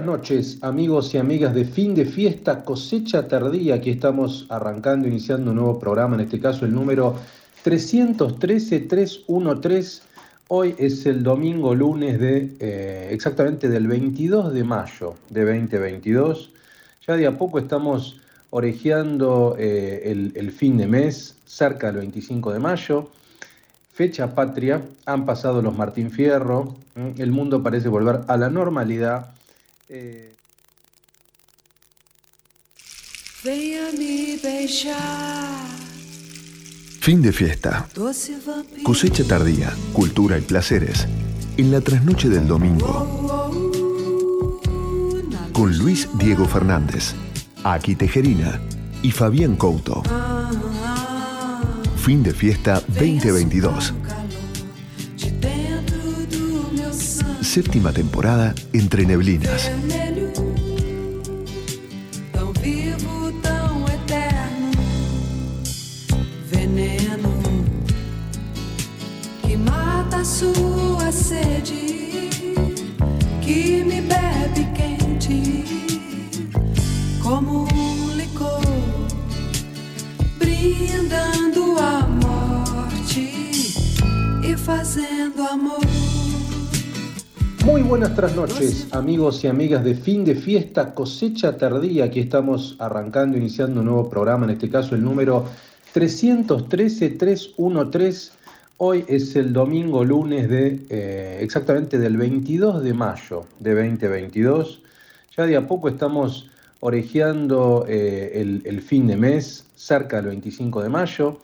Buenas noches, amigos y amigas de fin de fiesta, cosecha tardía. Aquí estamos arrancando, iniciando un nuevo programa, en este caso el número 313-313. Hoy es el domingo lunes de eh, exactamente del 22 de mayo de 2022. Ya de a poco estamos orejeando eh, el, el fin de mes, cerca del 25 de mayo fecha patria, han pasado los Martín Fierro, el mundo parece volver a la normalidad. Eh... Fin de fiesta. Cosecha tardía, cultura y placeres. En la trasnoche del domingo. Con Luis Diego Fernández, Aki Tejerina y Fabián Couto. Fin de fiesta 2022. Séptima temporada entre neblinas. sua sede que me bebe quente como um licor brindando a morte e fazendo amor. Muy buenas trasnoches, amigos y amigas de fin de fiesta, cosecha tardía. Aquí estamos arrancando, iniciando un nuevo programa, en este caso el número 313-313. Hoy es el domingo lunes de eh, exactamente del 22 de mayo de 2022. Ya de a poco estamos orejeando eh, el, el fin de mes, cerca del 25 de mayo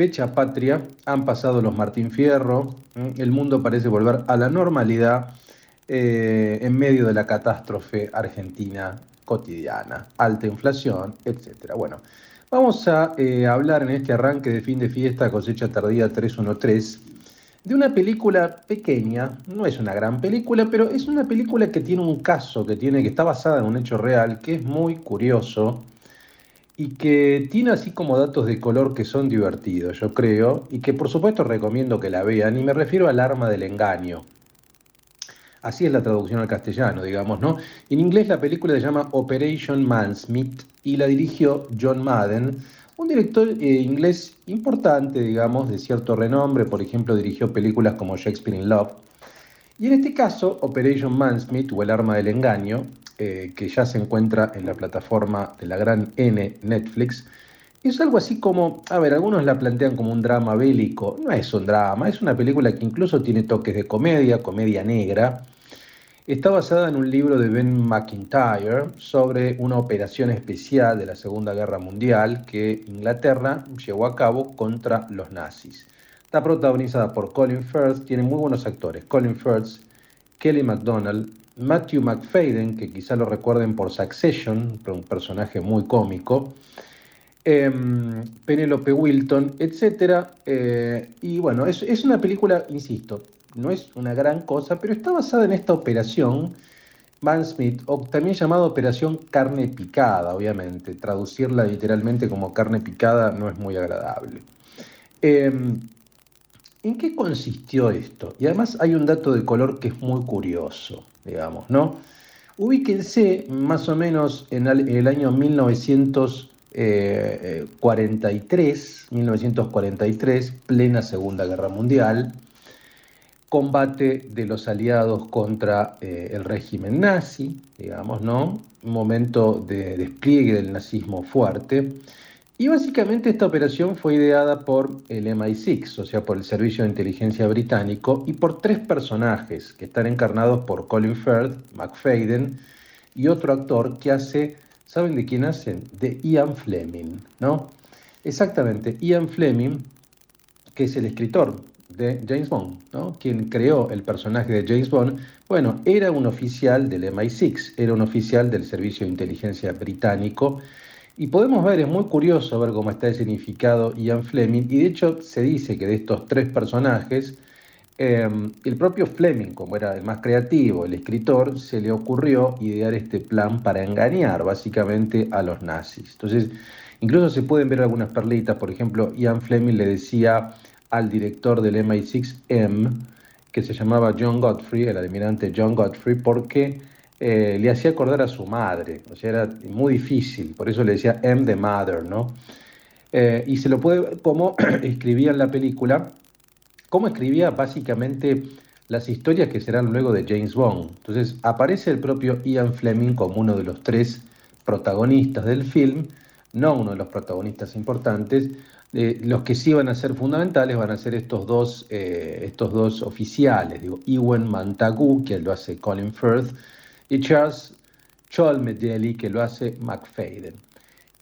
fecha patria, han pasado los Martín Fierro, el mundo parece volver a la normalidad eh, en medio de la catástrofe argentina cotidiana, alta inflación, etc. Bueno, vamos a eh, hablar en este arranque de fin de fiesta, cosecha tardía 313, de una película pequeña, no es una gran película, pero es una película que tiene un caso, que, tiene, que está basada en un hecho real, que es muy curioso y que tiene así como datos de color que son divertidos, yo creo, y que por supuesto recomiendo que la vean, y me refiero al arma del engaño. Así es la traducción al castellano, digamos, ¿no? En inglés la película se llama Operation Mansmith y la dirigió John Madden, un director eh, inglés importante, digamos, de cierto renombre, por ejemplo, dirigió películas como Shakespeare in Love. Y en este caso, Operation Mansmith o El arma del engaño eh, que ya se encuentra en la plataforma de la gran N, Netflix, es algo así como, a ver, algunos la plantean como un drama bélico, no es un drama, es una película que incluso tiene toques de comedia, comedia negra. Está basada en un libro de Ben McIntyre sobre una operación especial de la Segunda Guerra Mundial que Inglaterra llevó a cabo contra los nazis. Está protagonizada por Colin Firth, tiene muy buenos actores, Colin Firth, Kelly MacDonald, Matthew McFadden, que quizá lo recuerden por Succession, un personaje muy cómico, em, Penelope Wilton, etc. Eh, y bueno, es, una película, insisto, no es una gran cosa, pero está basada en esta operación, Van Smith, o también llamada Operación Carne Picada, obviamente. Traducirla literalmente como carne picada no es muy agradable. Em, ¿En qué consistió esto? Y además hay un dato de color que es muy curioso digamos, ¿no? Ubíquense más o menos en el año 1943, 1943, plena Segunda Guerra Mundial, combate de los aliados contra eh, el régimen nazi, digamos, ¿no? Momento de despliegue del nazismo fuerte. Y básicamente esta operación fue ideada por el MI6, o sea, por el Servicio de Inteligencia Británico, y por tres personajes que están encarnados por Colin Firth, McFadden, y otro actor que hace, ¿saben de quién hacen? De Ian Fleming, ¿no? Exactamente, Ian Fleming, que es el escritor de James Bond, ¿no? Quien creó el personaje de James Bond, bueno, era un oficial del MI6, era un oficial del Servicio de Inteligencia Británico, y podemos ver, es muy curioso ver cómo está significado Ian Fleming, y de hecho se dice que de estos tres personajes, em, el propio Fleming, como era el más creativo, el escritor, se le ocurrió idear este plan para engañar básicamente a los nazis. Entonces, incluso se pueden ver algunas perlitas, por ejemplo, Ian Fleming le decía al director del MI6M, que se llamaba John Godfrey, el almirante John Godfrey, porque eh, le hacía acordar a su madre, o sea, era muy difícil, por eso le decía M the mother, ¿no? Eh, y se lo puede ver cómo escribía en la película, cómo escribía básicamente las historias que serán luego de James Bond. Entonces aparece el propio Ian Fleming como uno de los tres protagonistas del film, no uno de los protagonistas importantes. Eh, los que sí van a ser fundamentales van a ser estos dos, eh, estos dos oficiales, digo, Ewan Montagu, que lo hace Colin Firth, y Charles Cholmedeli, que lo hace McFadden.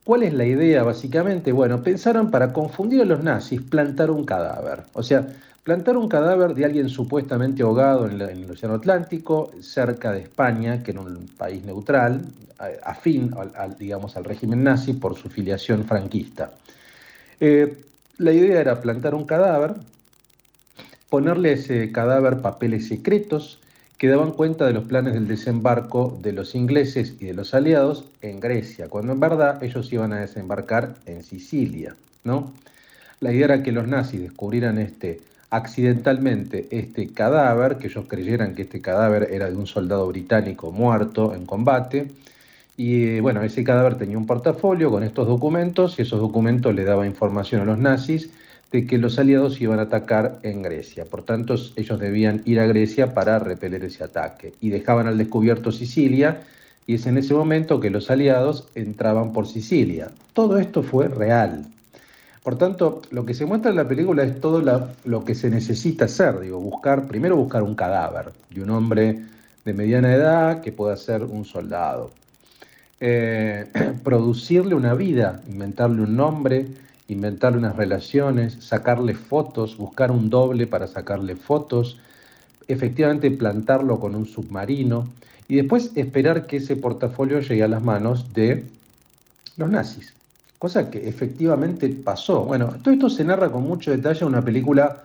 ¿Cuál es la idea básicamente? Bueno, pensaron para confundir a los nazis plantar un cadáver. O sea, plantar un cadáver de alguien supuestamente ahogado en, el Océano Atlántico, cerca de España, que era un país neutral, afín al, digamos, al régimen nazi por su filiación franquista. Eh, la idea era plantar un cadáver, ponerle a ese cadáver papeles secretos que daban cuenta de los planes del desembarco de los ingleses y de los aliados en Grecia, cuando en verdad ellos iban a desembarcar en Sicilia. ¿no? La idea era que los nazis descubrieran este accidentalmente este cadáver, que ellos creyeran que este cadáver era de un soldado británico muerto en combate. Y bueno, ese cadáver tenía un portafolio con estos documentos y esos documentos le daban información a los nazis de que los aliados iban a atacar en Grecia. Por tanto, ellos debían ir a Grecia para repeler ese ataque. Y dejaban al descubierto Sicilia y es en ese momento que los aliados entraban por Sicilia. Todo esto fue real. Por tanto, lo que se muestra en la película es todo lo que se necesita hacer, digo, buscar, primero buscar un cadáver de un hombre de mediana edad que pueda ser un soldado. Eh, producirle una vida, inventarle un nombre, inventarle unas relaciones, sacarle fotos, buscar un doble para sacarle fotos, efectivamente plantarlo con un submarino y después esperar que ese portafolio llegue a las manos de los nazis cosa que efectivamente pasó. Bueno, todo esto se narra con mucho detalle en una película,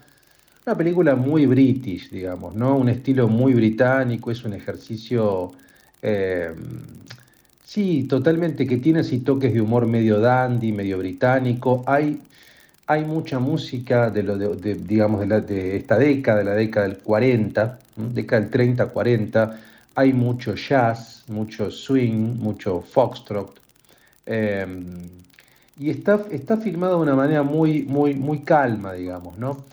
una película muy british, digamos, ¿no? Un estilo muy británico, es un ejercicio, eh, sí, totalmente que tiene así toques de humor medio dandy, medio británico. Hay, hay mucha música de, lo de, digamos, de, la, esta década, de la década del 40, década del 30, 40. Hay mucho jazz, mucho swing, mucho foxtrot. Eh, y está, está filmado de una manera muy, muy, muy calma, digamos, ¿no?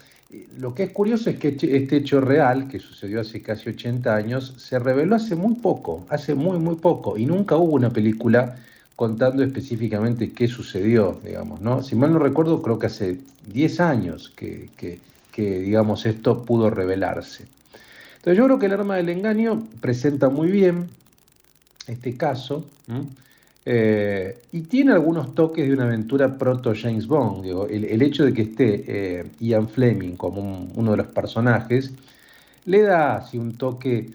Lo que es curioso es que este hecho real, que sucedió hace casi 80 años, se reveló hace muy poco, hace muy, muy poco, y nunca hubo una película contando específicamente qué sucedió, digamos, ¿no? Si mal no recuerdo, creo que hace 10 años que, digamos, esto pudo revelarse. Entonces yo creo que el arma del engaño presenta muy bien este caso, y tiene algunos toques de una aventura proto James Bond. el, hecho de que esté eh, Ian Fleming como uno de los personajes le da así un toque,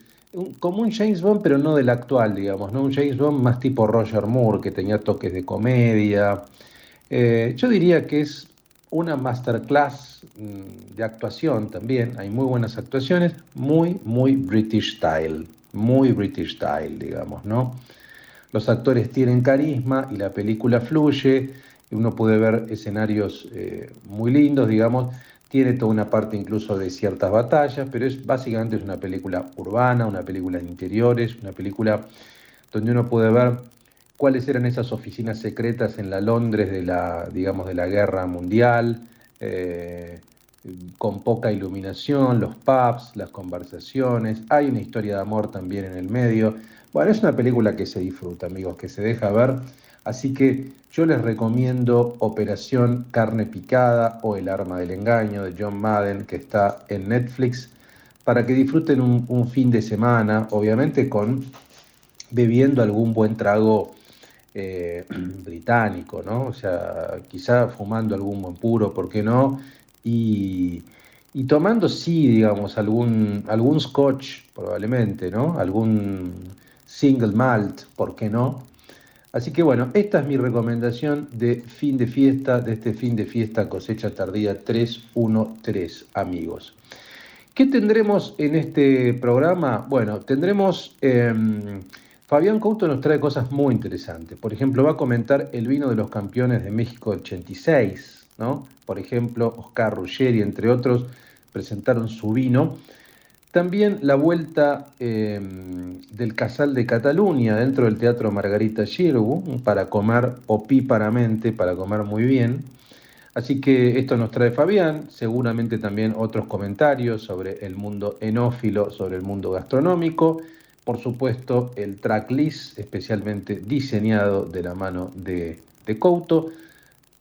como un James Bond, pero no del actual, digamos, ¿no? un James Bond más tipo Roger Moore, que tenía toques de comedia. Eh, yo diría que es una masterclass mm, de actuación también, hay muy buenas actuaciones, muy, muy British style, muy British style, digamos, ¿no? Los actores tienen carisma y la película fluye, uno puede ver escenarios eh, muy lindos, digamos, tiene toda una parte incluso de ciertas batallas, pero es básicamente es una película urbana, una película de interiores, una película donde uno puede ver cuáles eran esas oficinas secretas en la Londres de la, digamos, de la guerra mundial, eh, con poca iluminación, los pubs, las conversaciones, hay una historia de amor también en el medio. Bueno, es una película que se disfruta, amigos, que se deja ver. Así que yo les recomiendo Operación Carne Picada o El Arma del Engaño de John Madden, que está en Netflix, para que disfruten un, fin de semana, obviamente con bebiendo algún buen trago eh, británico, ¿no? O sea, quizá fumando algún buen puro, ¿por qué no? Y, y tomando, sí, digamos, algún, algún scotch, probablemente, ¿no? Algún single malt, ¿por qué no? Así que bueno, esta es mi recomendación de fin de fiesta, de este fin de fiesta cosecha tardía 313, amigos. ¿Qué tendremos en este programa? Bueno, tendremos... Em, Fabián Couto nos trae cosas muy interesantes. Por ejemplo, va a comentar el vino de los campeones de México del 86, ¿no? Por ejemplo, Oscar Ruggeri, entre otros, presentaron su vino. También la vuelta eh, del Casal de Cataluña dentro del Teatro Margarita Xirgu para comer opíparamente, para comer muy bien. Así que esto nos trae Fabián, seguramente también otros comentarios sobre el mundo enófilo, sobre el mundo gastronómico, por supuesto el tracklist especialmente diseñado de la mano de, de Couto.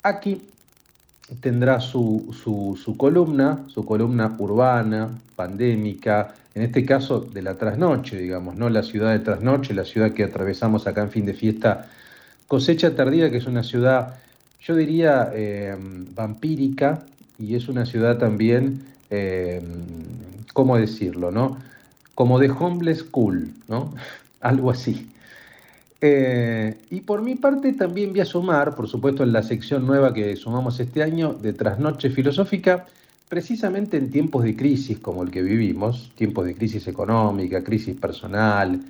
Aquí tendrá su, su, columna, su columna urbana, pandémica, en este caso de la trasnoche, digamos, no la ciudad de trasnoche, la ciudad que atravesamos acá en fin de fiesta, Cosecha Tardía, que es una ciudad, yo diría, eh, vampírica, y es una ciudad también, eh, ¿cómo decirlo? No? Como de homeless cool, ¿no? Algo así. Eh, y por mi parte también voy a sumar, por supuesto, en la sección nueva que sumamos este año de Trasnoche Filosófica, precisamente en tiempos de crisis como el que vivimos, tiempos de crisis económica, crisis personal,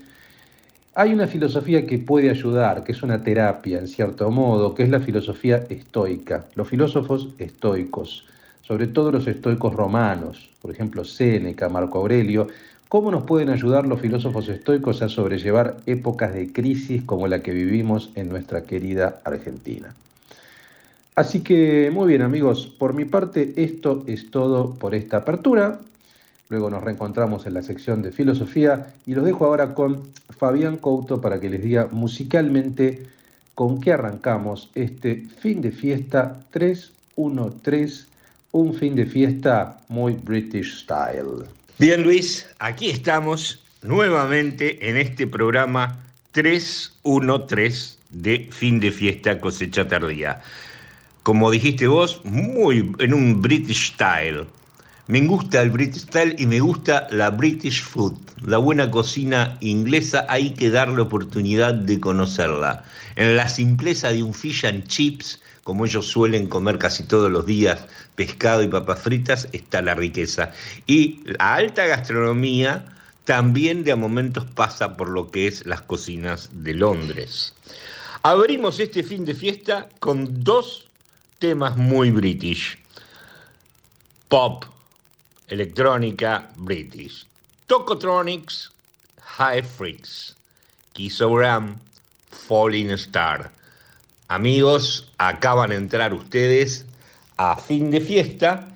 hay una filosofía que puede ayudar, que es una terapia en cierto modo, que es la filosofía estoica, los filósofos estoicos, sobre todo los estoicos romanos, por ejemplo Séneca, Marco Aurelio, ¿Cómo nos pueden ayudar los filósofos estoicos a sobrellevar épocas de crisis como la que vivimos en nuestra querida Argentina? Así que muy bien amigos, por mi parte esto es todo por esta apertura. Luego nos reencontramos en la sección de filosofía y los dejo ahora con Fabián Couto para que les diga musicalmente con qué arrancamos este fin de fiesta 313, un fin de fiesta muy British style. Bien, Luis, aquí estamos nuevamente en este programa 313 de fin de fiesta cosecha tardía. Como dijiste vos, muy en un British style. Me gusta el British style y me gusta la British food, la buena cocina inglesa. Hay que dar la oportunidad de conocerla. En la simpleza de un fish and chips como ellos suelen comer casi todos los días pescado y papas fritas, está la riqueza. Y la alta gastronomía también de a momentos pasa por lo que es las cocinas de Londres. Abrimos este fin de fiesta con dos temas muy british. Pop, electrónica, british. Tokotronics, High Freaks, Kissogram, Falling Star. Amigos, acaban de entrar ustedes a fin de fiesta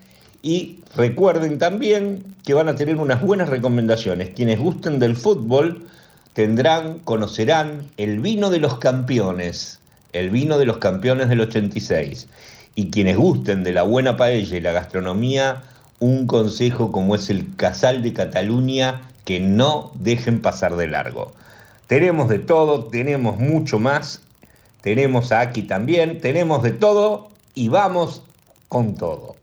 y recuerden también que van a tener unas buenas recomendaciones. Quienes gusten del fútbol tendrán, conocerán el vino de los campeones, el vino de los campeones del 86. Y quienes gusten de la buena paella y la gastronomía, un consejo como es el Casal de Cataluña, que no dejen pasar de largo. Tenemos de todo, tenemos mucho más tenemos aquí también, tenemos de todo y vamos con todo.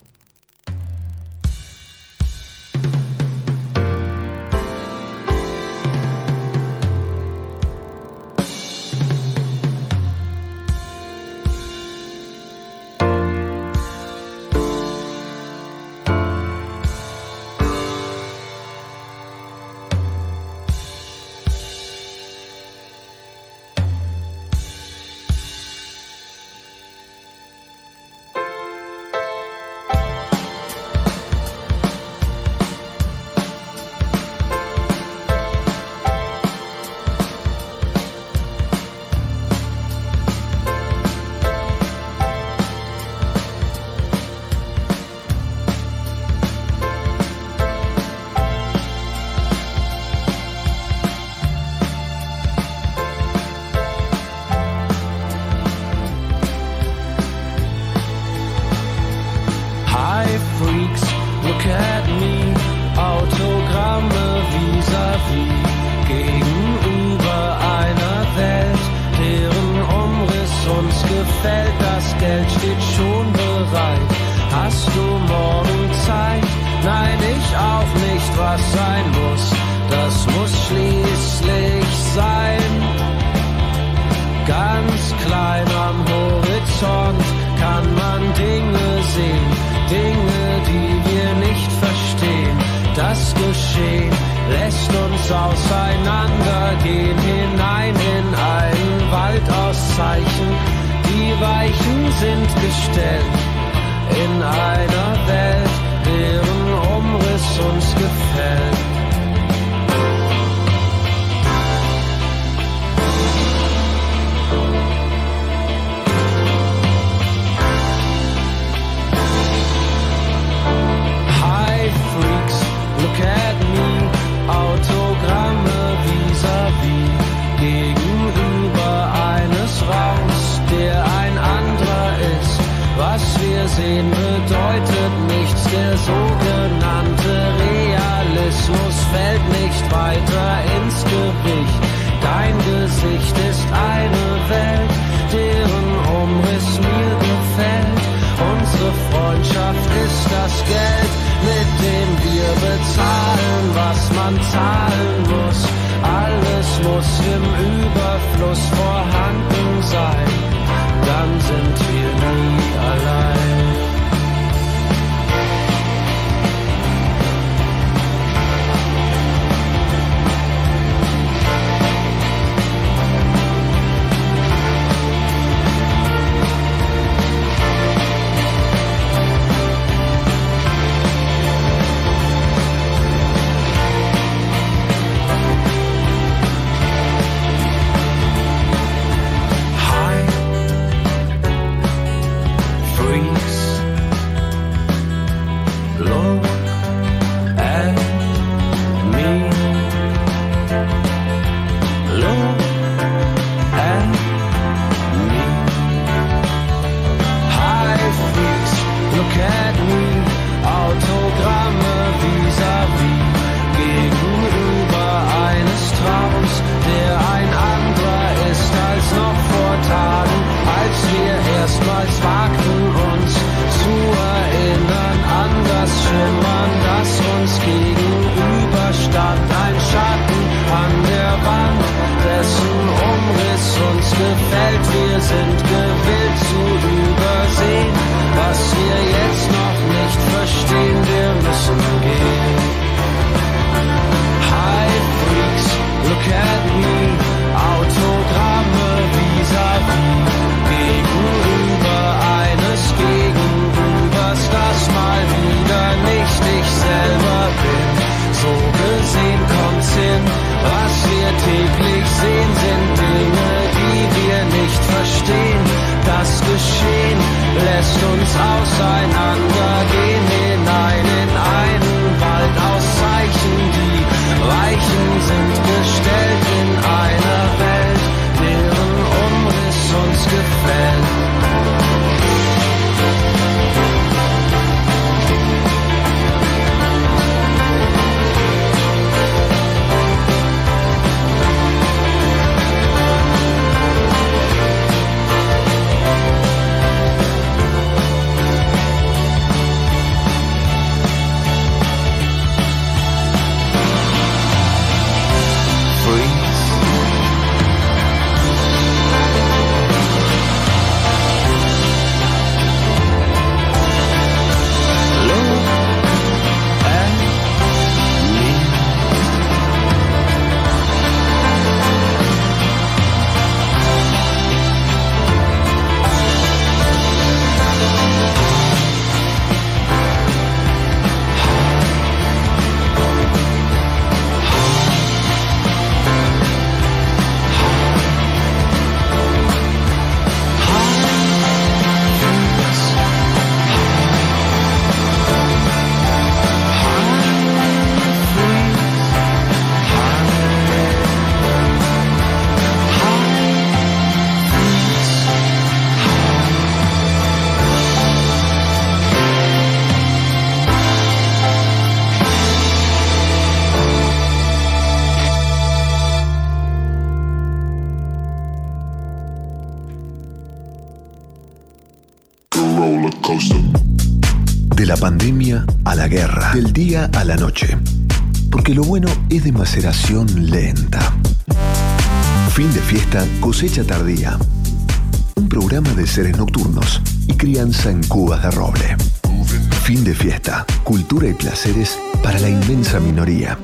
was sein muss, das muss schließlich sein. Ganz klein am Horizont kann man Dinge sehen, Dinge, die wir nicht verstehen. Das Geschehen lässt uns auseinandergehen hinein in einen Wald aus Zeichen. Die Weichen sind gestellt in einer Welt, deren Umriss uns gefällt. Sehen bedeutet nichts. Der sogenannte Realismus fällt nicht weiter ins Gewicht. Dein Gesicht ist eine Welt, deren Umriss mir gefällt. Unsere Freundschaft ist das Geld, mit dem wir bezahlen, was man zahlen muss. Alles muss im Überfluss vorhanden sein, dann sind wir nie allein. La guerra, del día a la noche. Porque lo bueno es de maceración lenta. Fin de fiesta, cosecha tardía. Un programa de seres nocturnos y crianza en cubas de roble. Fin de fiesta, cultura y placeres para la inmensa minoría.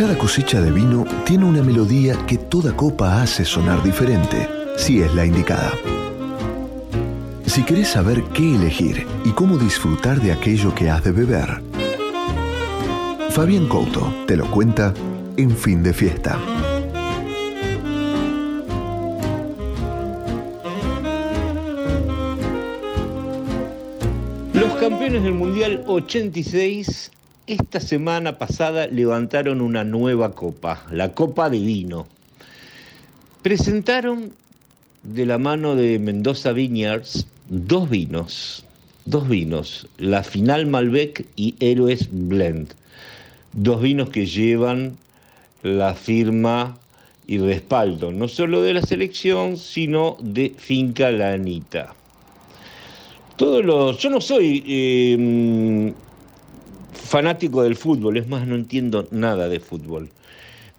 Cada cosecha de vino tiene una melodía que toda copa hace sonar diferente, si es la indicada. Si querés saber qué elegir y cómo disfrutar de aquello que has de beber, Fabián Couto te lo cuenta en fin de fiesta. Los campeones del Mundial 86 esta semana pasada levantaron una nueva copa, la Copa de Vino. Presentaron de la mano de Mendoza Vineyards dos vinos, dos vinos, la Final Malbec y Héroes Blend. Dos vinos que llevan la firma y respaldo, no solo de la selección, sino de Finca La Anita. Todos los, yo no soy eh, fanático del fútbol, es más, no entiendo nada de fútbol.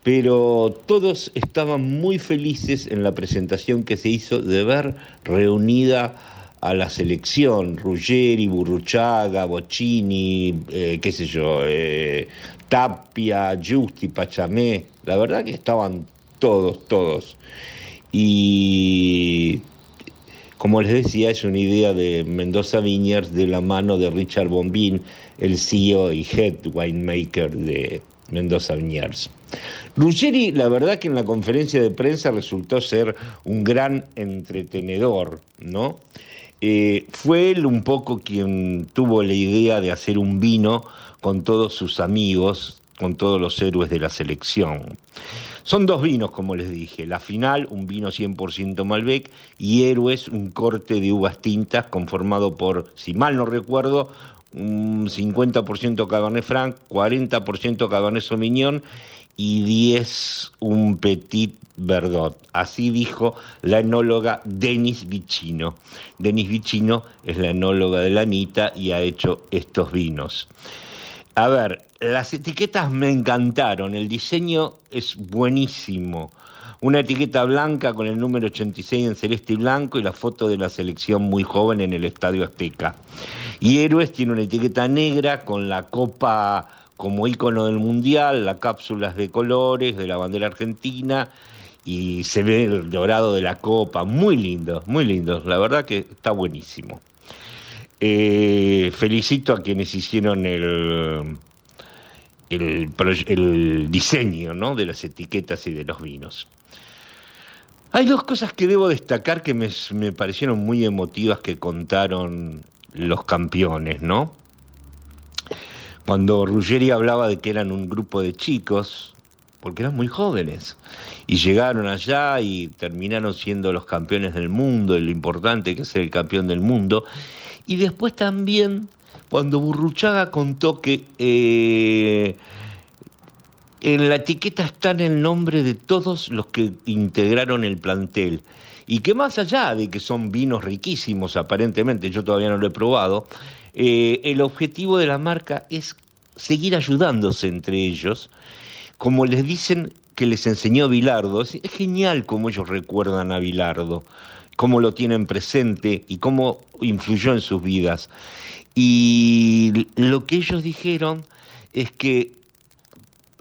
Pero todos estaban muy felices en la presentación que se hizo de ver reunida a la selección, Ruggeri, Burruchaga, Bocini, eh, qué sé yo, eh, Tapia, Justi, Pachamé, la verdad que estaban todos, todos. Y como les decía, es una idea de Mendoza Vineyards de la mano de Richard Bombín, el CEO y head winemaker de Mendoza Vineyards. Ruggeri, la verdad que en la conferencia de prensa resultó ser un gran entretenedor, ¿no? Eh, fue él un poco quien tuvo la idea de hacer un vino con todos sus amigos, con todos los héroes de la selección. Son dos vinos, como les dije. La final, un vino 100% Malbec, y Héroes, un corte de uvas tintas conformado por, si mal no recuerdo, un 50% Cabernet Franc, 40% Cabernet Sauvignon y 10 un Petit Verdot. Así dijo la enóloga Denis Vicino. Denis Vicino es la enóloga de la Anita y ha hecho estos vinos. A ver, las etiquetas me encantaron, el diseño es buenísimo. Una etiqueta blanca con el número 86 en celeste y blanco y la foto de la selección muy joven en el Estadio Azteca. Y Héroes tiene una etiqueta negra con la copa como ícono del mundial, las cápsulas de colores de la bandera argentina y se ve el dorado de la copa, muy lindo, muy lindo, la verdad que está buenísimo. Eh, felicito a quienes hicieron el, el, diseño ¿no? de las etiquetas y de los vinos. Hay dos cosas que debo destacar que me, me parecieron muy emotivas que contaron los campeones, ¿no? Cuando Ruggeri hablaba de que eran un grupo de chicos, porque eran muy jóvenes, y llegaron allá y terminaron siendo los campeones del mundo, y lo importante que es el campeón del mundo, y después también cuando Burruchaga contó que eh, en la etiqueta está el nombre de todos los que integraron el plantel. Y que más allá de que son vinos riquísimos, aparentemente, yo todavía no lo he probado, eh, el objetivo de la marca es seguir ayudándose entre ellos, como les dicen que les enseñó Bilardo. Es, genial cómo ellos recuerdan a Bilardo, cómo lo tienen presente y cómo influyó en sus vidas. Y lo que ellos dijeron es que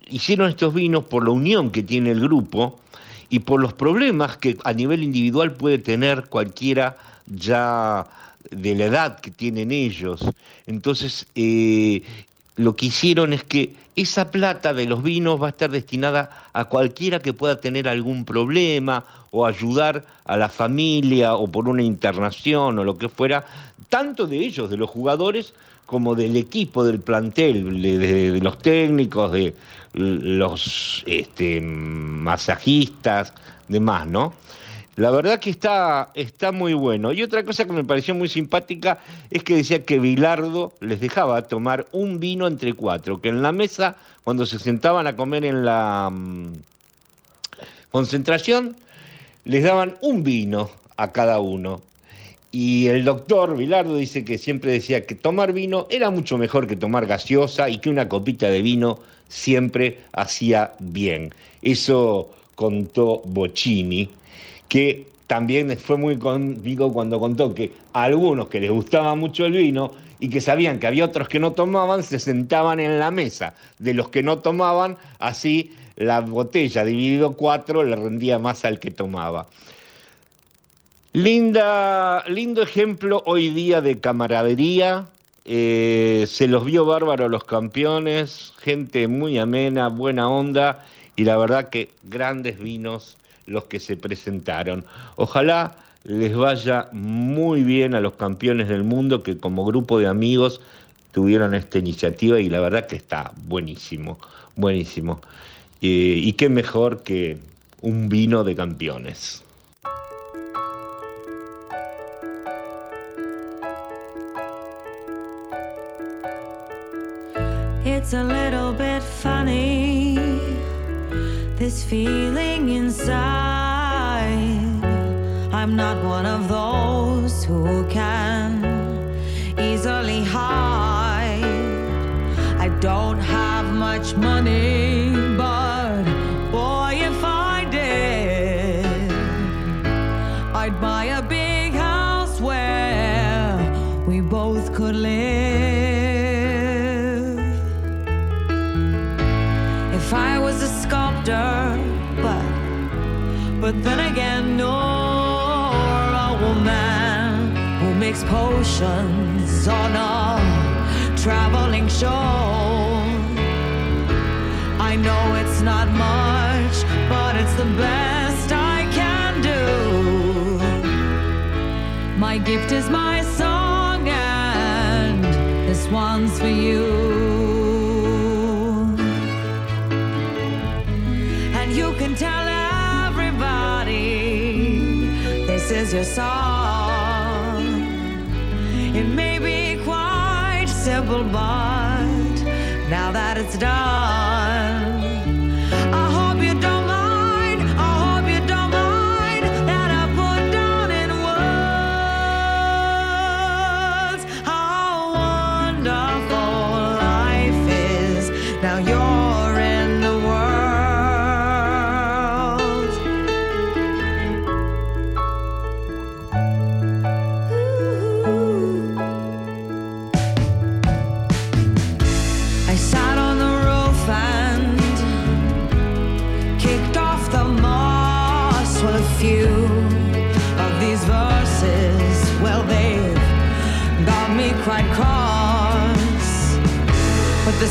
hicieron estos vinos por la unión que tiene el grupo y por los problemas que a nivel individual puede tener cualquiera ya de la edad que tienen ellos. Entonces, eh, lo que hicieron es que esa plata de los vinos va a estar destinada a cualquiera que pueda tener algún problema o ayudar a la familia o por una internación o lo que fuera, tanto de ellos, de los jugadores, como del equipo, del plantel, de, los técnicos, de los este, masajistas, demás, ¿no? La verdad que está, está muy bueno. Y otra cosa que me pareció muy simpática es que decía que Bilardo les dejaba tomar un vino entre cuatro, que en la mesa, cuando se sentaban a comer en la mm, concentración, les daban un vino a cada uno. Y el doctor Bilardo dice que siempre decía que tomar vino era mucho mejor que tomar gaseosa y que una copita de vino siempre hacía bien. Eso contó Bocini, que también fue muy conmigo cuando contó que a algunos que les gustaba mucho el vino y que sabían que había otros que no tomaban, se sentaban en la mesa de los que no tomaban, así la botella dividido cuatro le rendía más al que tomaba. Linda, lindo ejemplo hoy día de camaradería. eh, se los vio bárbaro los campeones, gente muy amena, buena onda y la verdad que grandes vinos los que se presentaron. Ojalá les vaya muy bien a los campeones del mundo que como grupo de amigos tuvieron esta iniciativa y la verdad que está buenísimo, buenísimo. Eh, y qué mejor que un vino de campeones. This feeling inside. I'm not one of those who can easily hide. I don't have much money, but then again, nor a woman who makes potions on a traveling show. I know it's not much, but it's the best I can do. My gift is my song, and this one's for you. This is your song. It may be quite simple, but now that it's done,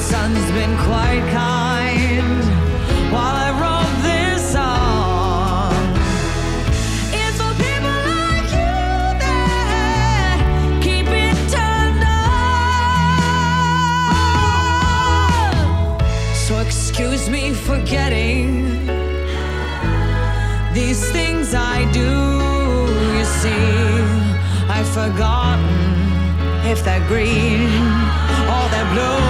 sun's been quite kind while I wrote this song. It's for people like you that keep it turned on. So excuse me for getting these things I do. You see, I've forgotten if they're green or they're blue.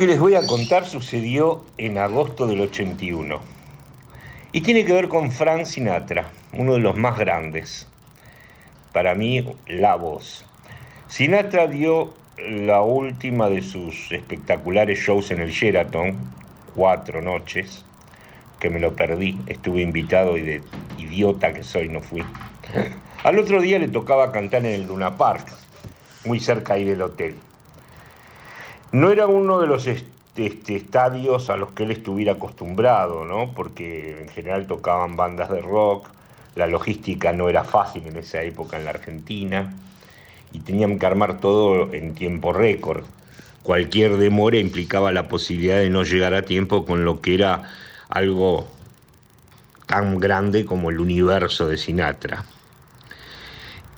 Que les voy a contar sucedió en agosto del 81 y tiene que ver con Frank Sinatra, uno de los más grandes. Para mí, la voz. Sinatra dio la última de sus espectaculares shows en el Sheraton, cuatro noches, que me lo perdí, estuve invitado y de idiota que soy no fui. Al otro día le tocaba cantar en el Luna Park, muy cerca ahí del hotel. No era uno de los est- este, estadios a los que él estuviera acostumbrado, ¿no? Porque en general tocaban bandas de rock, la logística no era fácil en esa época en la Argentina y tenían que armar todo en tiempo récord. Cualquier demora implicaba la posibilidad de no llegar a tiempo con lo que era algo tan grande como el universo de Sinatra.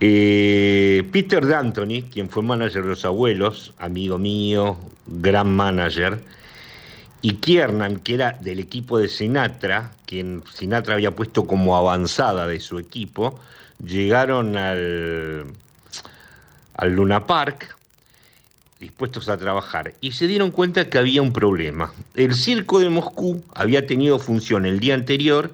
Eh, Peter D'Antoni, quien fue manager de los abuelos, amigo mío, gran manager, y Kiernan, que era del equipo de Sinatra, quien Sinatra había puesto como avanzada de su equipo, llegaron al, al Luna Park dispuestos a trabajar y se dieron cuenta que había un problema. El circo de Moscú había tenido función el día anterior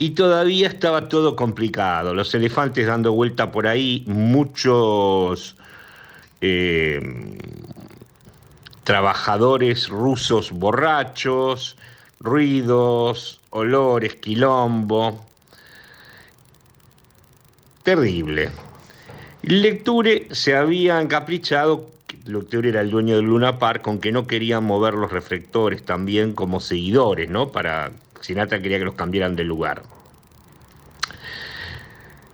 y todavía estaba todo complicado. Los elefantes dando vuelta por ahí, muchos eh, trabajadores rusos borrachos, ruidos, olores, quilombo. Terrible. Lecture se había encaprichado, Lecture era el dueño del Luna Park, con que no querían mover los reflectores también como seguidores, ¿no? Para Sinatra quería que los cambiaran de lugar.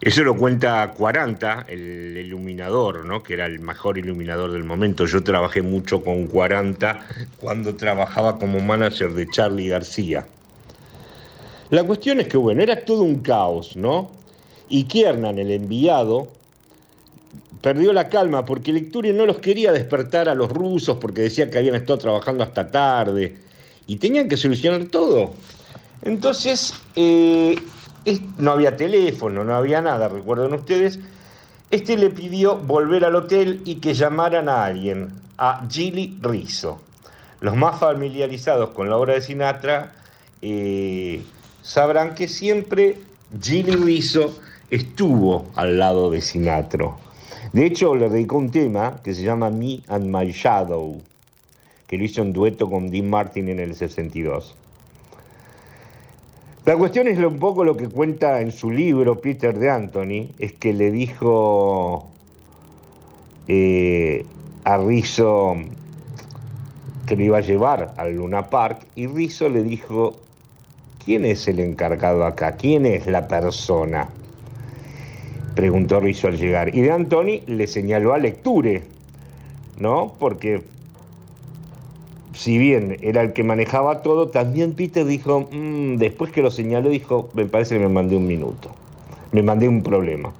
Eso lo cuenta 40, el iluminador, ¿no? que era el mejor iluminador del momento. Yo trabajé mucho con 40 cuando trabajaba como manager de Charlie García. La cuestión es que, bueno, era todo un caos, ¿no? Y Kiernan, el enviado, perdió la calma porque Lecture no los quería despertar a los rusos porque decía que habían estado trabajando hasta tarde y tenían que solucionar todo. Entonces, eh, no había teléfono, no había nada, recuerden ustedes. Este le pidió volver al hotel y que llamaran a alguien, a Gilly Rizzo. Los más familiarizados con la obra de Sinatra eh, sabrán que siempre Gilly Rizzo estuvo al lado de Sinatra. De hecho, le dedicó un tema que se llama Me and My Shadow, que lo hizo en dueto con Dean Martin en el 62. La cuestión es un poco lo que cuenta en su libro Peter de Anthony, es que le dijo eh, a Rizzo que lo iba a llevar al Luna Park y Rizzo le dijo, ¿quién es el encargado acá? ¿Quién es la persona? Preguntó Rizzo al llegar. Y de Anthony le señaló a Lecture, ¿no? Porque si bien era el que manejaba todo, también Peter dijo, "Mm", después que lo señaló, dijo, me parece que me mandé un minuto, me mandé un problema.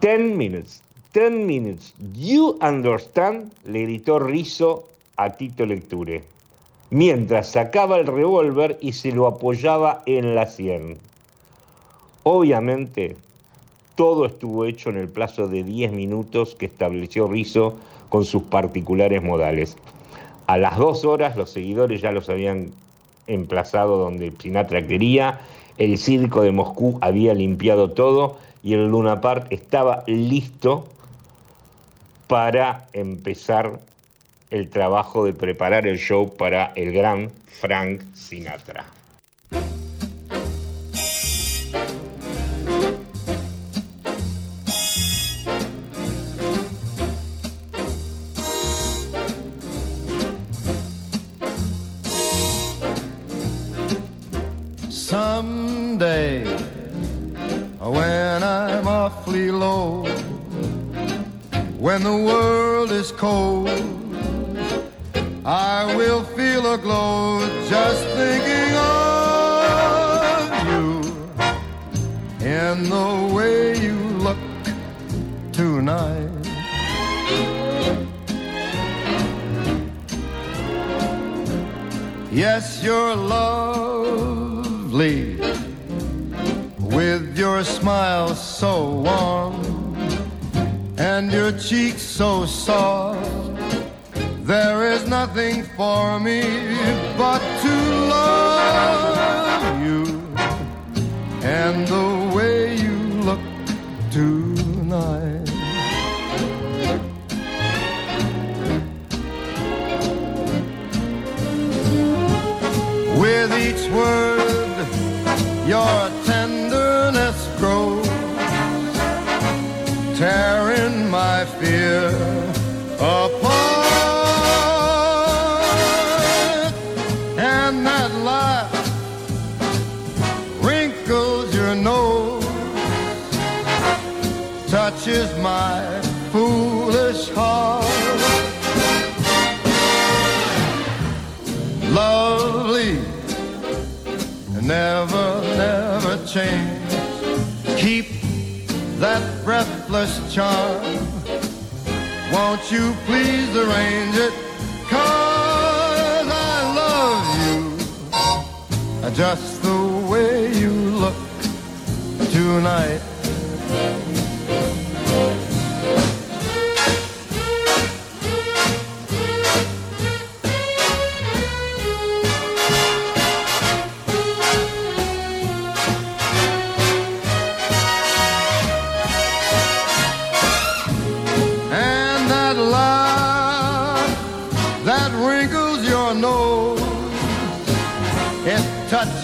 Ten minutes, ten minutes, you understand, le gritó Rizzo a Tito Lecture, mientras sacaba el revólver y se lo apoyaba en la sien. Obviamente, todo estuvo hecho en el plazo de 10 minutos que estableció Rizzo con sus particulares modales. A las dos horas los seguidores ya los habían emplazado donde Sinatra quería, el circo de Moscú había limpiado todo y el Luna Park estaba listo para empezar el trabajo de preparar el show para el gran Frank Sinatra. When the world is cold, I will feel a glow just thinking of you and the way you look tonight. Yes, you're lovely with your smile so warm and your cheeks so soft. There is nothing for me but to love you and the way you look tonight. With each word, your tenderness grows, my fear apart. And that laugh wrinkles your nose, touches my foolish heart. lovely, never, never change. Keep that breathless charm. Won't you please arrange it? Cause I love you just the way you look tonight.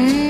Mm-hmm.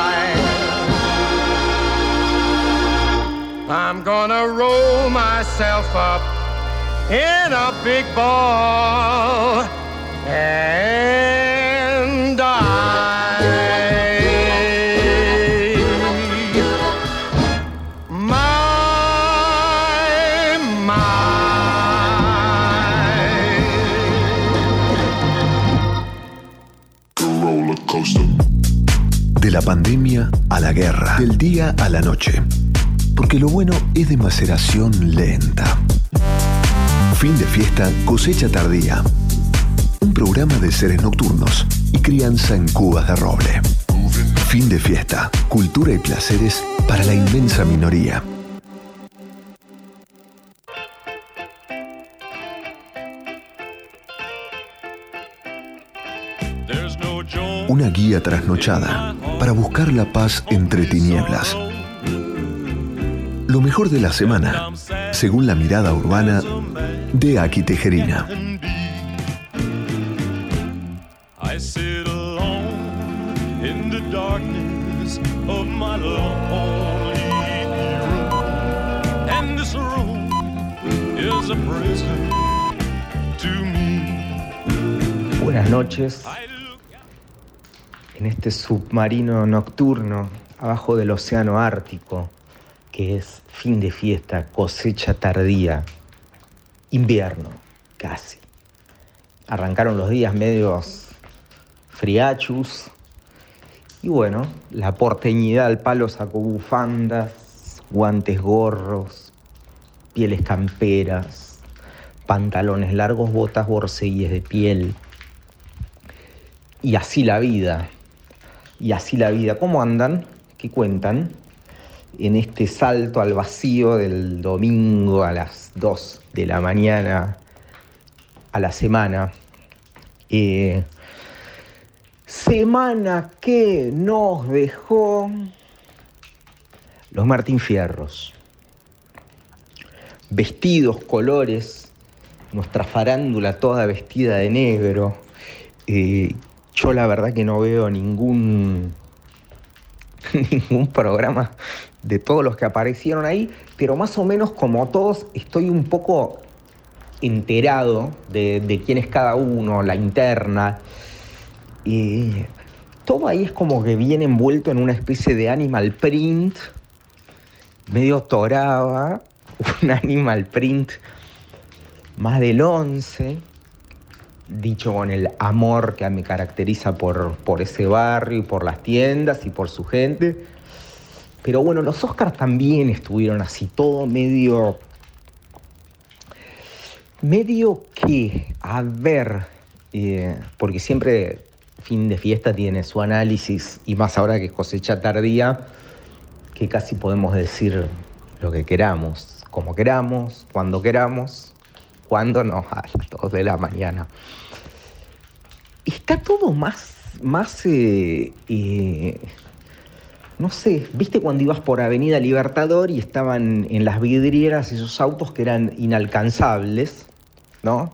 I'm gonna roll myself up in a big ball and die. My, De la pandemia a la guerra, del día a la noche. Porque lo bueno es de maceración lenta. Fin de fiesta, cosecha tardía. Un programa de seres nocturnos y crianza en cubas de roble. Fin de fiesta, cultura y placeres para la inmensa minoría. Una guía trasnochada para buscar la paz entre tinieblas. Lo mejor de la semana, según la mirada urbana de Aki Tejerina. Buenas noches. En este submarino nocturno abajo del océano Ártico, es fin de fiesta, cosecha tardía, invierno, casi. Arrancaron los días medios friachus. Y bueno, la porteñidad al palo sacó bufandas, guantes gorros, pieles camperas, pantalones largos, botas borceguíes de piel. Y así la vida. Y así la vida. ¿Cómo andan? ¿Qué cuentan? En este salto al vacío del domingo a las 2 de la mañana a la semana. Eh, semana que nos dejó los Martín Fierros. Vestidos, colores, nuestra farándula toda vestida de negro. Eh, yo la verdad que no veo ningún ningún programa de todos los que aparecieron ahí, pero más o menos como todos estoy un poco enterado de, quién es cada uno, la interna. Y todo ahí es como que viene envuelto en una especie de animal print, medio toraba, un animal print más del 11, dicho con el amor que me caracteriza por, por ese barrio y por las tiendas y por su gente. Pero bueno, los Oscars también estuvieron así, todo medio. medio que, a ver, eh, porque siempre fin de fiesta tiene su análisis, y más ahora que cosecha tardía, que casi podemos decir lo que queramos, como queramos, cuando queramos, cuando no, a las 2 de la mañana está todo más, más, eh, eh, no sé, viste cuando ibas por Avenida Libertador y estaban en las vidrieras esos autos que eran inalcanzables, ¿no?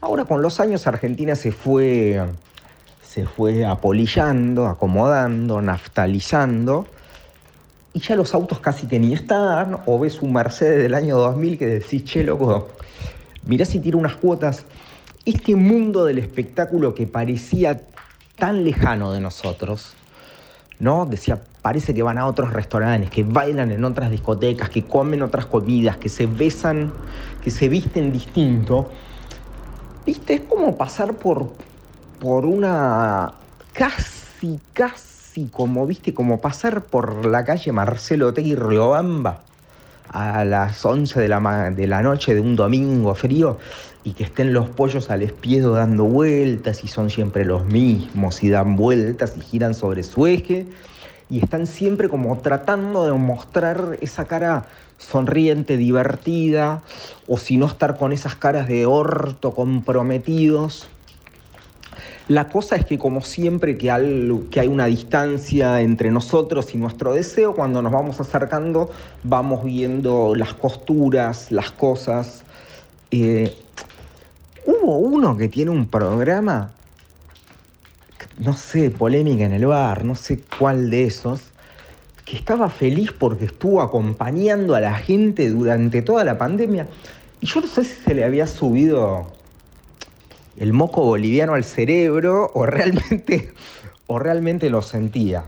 Ahora con los años Argentina se fue, se fue apolillando, acomodando, naftalizando, y ya los autos casi que ni están, o ves un Mercedes del año 2000 que decís, che, loco, mirá si tira unas cuotas este mundo del espectáculo que parecía tan lejano de nosotros, ¿no? Decía, parece que van a otros restaurantes, que bailan en otras discotecas, que comen otras comidas, que se besan, que se visten distinto. ¿Viste? Es como pasar por, por una casi, casi como, ¿viste? Como pasar por la calle Marcelo Otegi Riobamba a las 11 de la, de la noche de un domingo frío y que estén los pollos al espiedo dando vueltas y son siempre los mismos y dan vueltas y giran sobre su eje y están siempre como tratando de mostrar esa cara sonriente, divertida, o si no estar con esas caras de orto comprometidos. La cosa es que como siempre que, hay una distancia entre nosotros y nuestro deseo, cuando nos vamos acercando vamos viendo las costuras, las cosas. Eh, hubo uno que tiene un programa no sé, polémica en el bar, no sé cuál de esos, que estaba feliz porque estuvo acompañando a la gente durante toda la pandemia. Y yo no sé si se le había subido el moco boliviano al cerebro o realmente, o realmente lo sentía.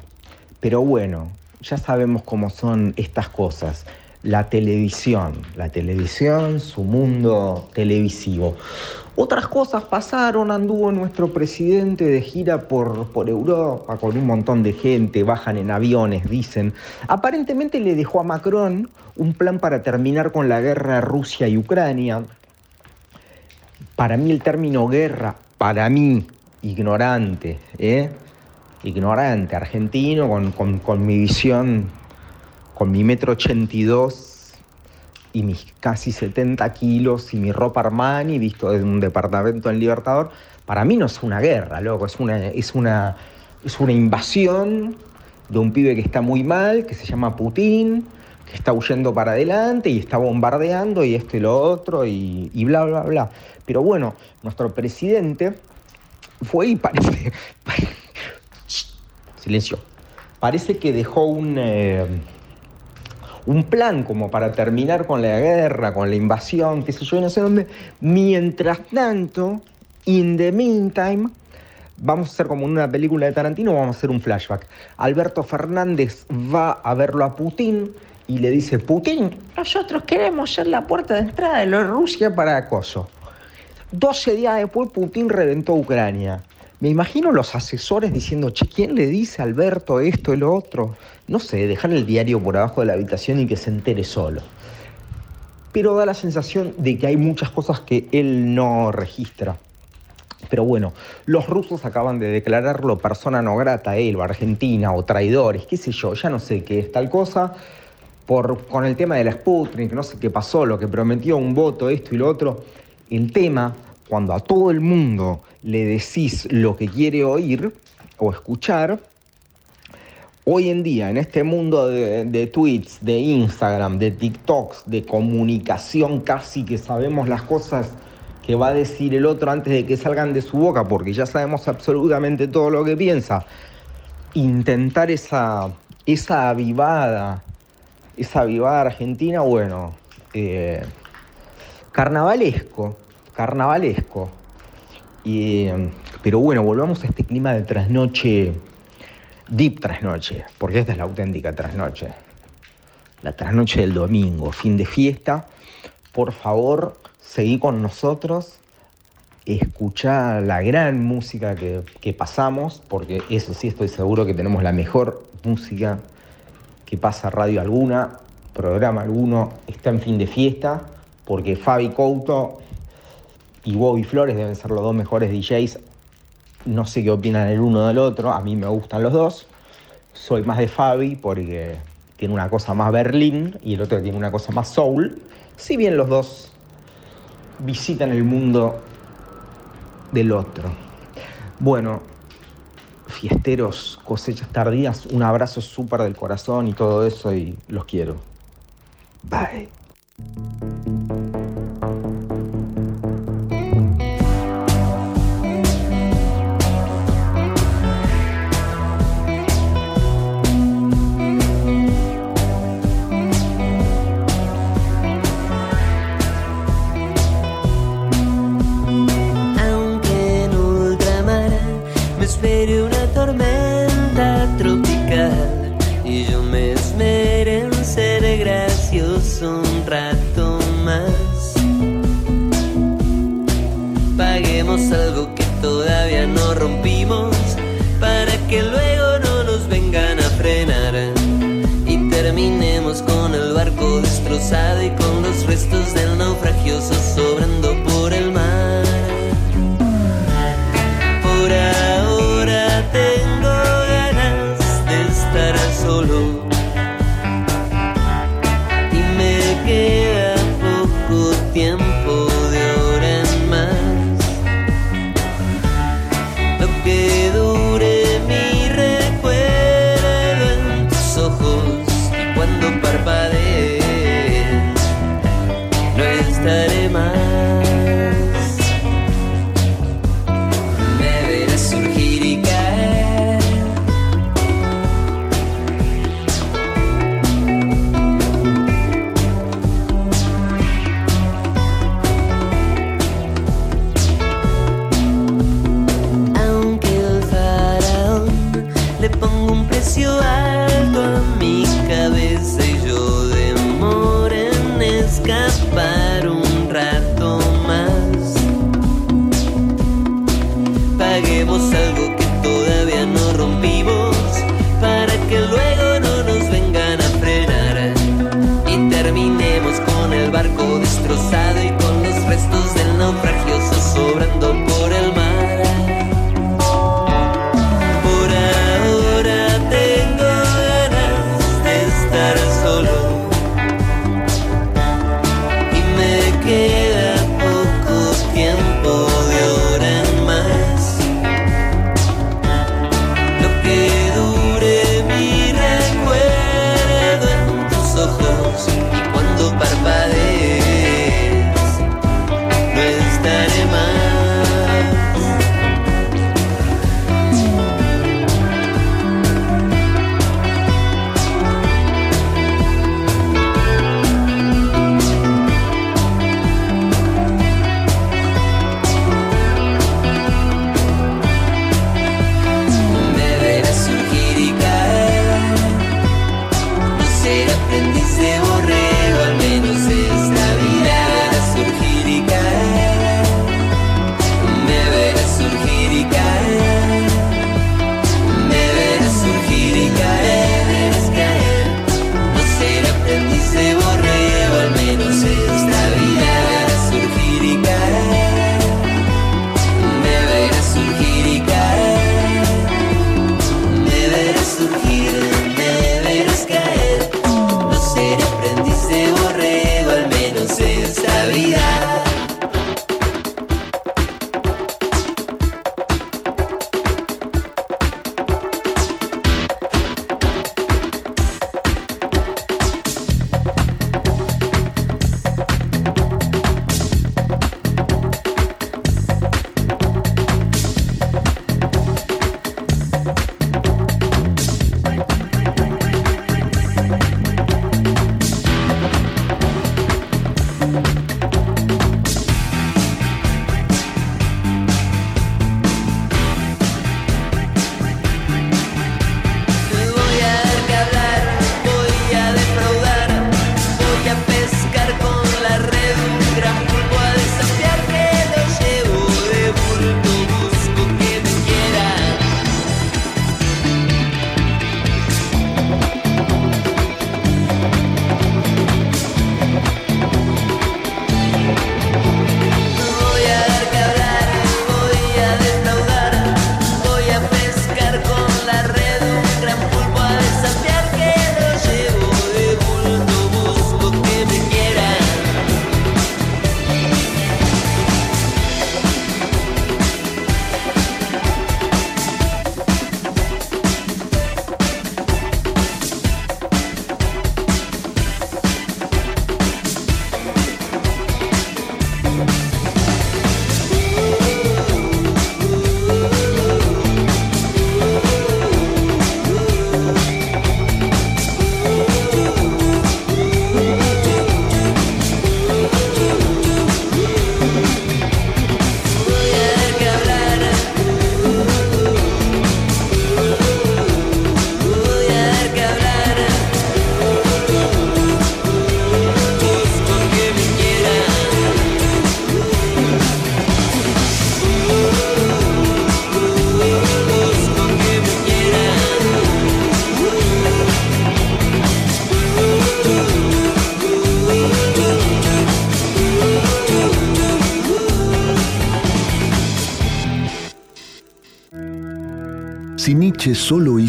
Pero bueno, ya sabemos cómo son estas cosas. La televisión, la televisión, su mundo televisivo. Otras cosas pasaron, anduvo nuestro presidente de gira por, por Europa con un montón de gente, bajan en aviones, dicen. Aparentemente le dejó a Macron un plan para terminar con la guerra Rusia y Ucrania. Para mí el término guerra, para mí, ignorante, ¿eh? ignorante, argentino, con, con- con mi visión, con mi metro ochenta y mis casi 70 kilos y mi ropa Armani, visto desde un departamento en Libertador, para mí no es una guerra, loco, es una, es una, es una invasión de un pibe que está muy mal, que se llama Putin, que está huyendo para adelante y está bombardeando y esto y lo otro y, y bla, bla, bla. Pero bueno, nuestro presidente fue y parece... Silencio. Parece que dejó un... eh, un plan como para terminar con la guerra, con la invasión, qué sé yo, no sé dónde. Mientras tanto, in the meantime, vamos a hacer como una película de Tarantino, vamos a hacer un flashback. Alberto Fernández va a verlo a Putin y le dice, Putin, nosotros queremos ser la puerta de entrada de Rusia para acoso. 12 días después Putin reventó Ucrania. Me imagino los asesores diciendo, che, ¿quién le dice a Alberto esto y lo otro? No sé, dejar el diario por abajo de la habitación y que se entere solo. Pero da la sensación de que hay muchas cosas que él no registra. Pero bueno, los rusos acaban de declararlo persona no grata a él, o Argentina, o traidores, qué sé yo, ya no sé qué es tal cosa. Por, con el tema de la Sputnik, no sé qué pasó, lo que prometió un voto, esto y lo otro. El tema, cuando a todo el mundo le decís lo que quiere oír o escuchar, hoy en día, en este mundo de, tweets, de Instagram, de TikToks, de comunicación casi que sabemos las cosas que va a decir el otro antes de que salgan de su boca, porque ya sabemos absolutamente todo lo que piensa, intentar esa, esa avivada, esa avivada argentina, bueno, eh, carnavalesco, carnavalesco. Y, eh, pero bueno, volvamos a este clima de trasnoche, deep trasnoche, porque esta es la auténtica trasnoche. La trasnoche del domingo, fin de fiesta. Por favor, seguí con nosotros, escuchá la gran música que, que pasamos, porque eso sí estoy seguro que tenemos la mejor música que pasa radio alguna, programa alguno, está en fin de fiesta, porque Fabi Couto y Bobby Flores deben ser los dos mejores DJs. No sé qué opinan el uno del otro, a mí me gustan los dos. Soy más de Fabi porque tiene una cosa más Berlín y el otro tiene una cosa más soul. Si bien los dos visitan el mundo del otro. Bueno, fiesteros, cosechas tardías, un abrazo súper del corazón y todo eso y los quiero. Bye. Paguemos algo que todavía no rompimos para que luego no nos vengan a frenar y terminemos con el barco destrozado y con los restos del naufragio sobrando por el mar. Por ahora tengo ganas de estar solo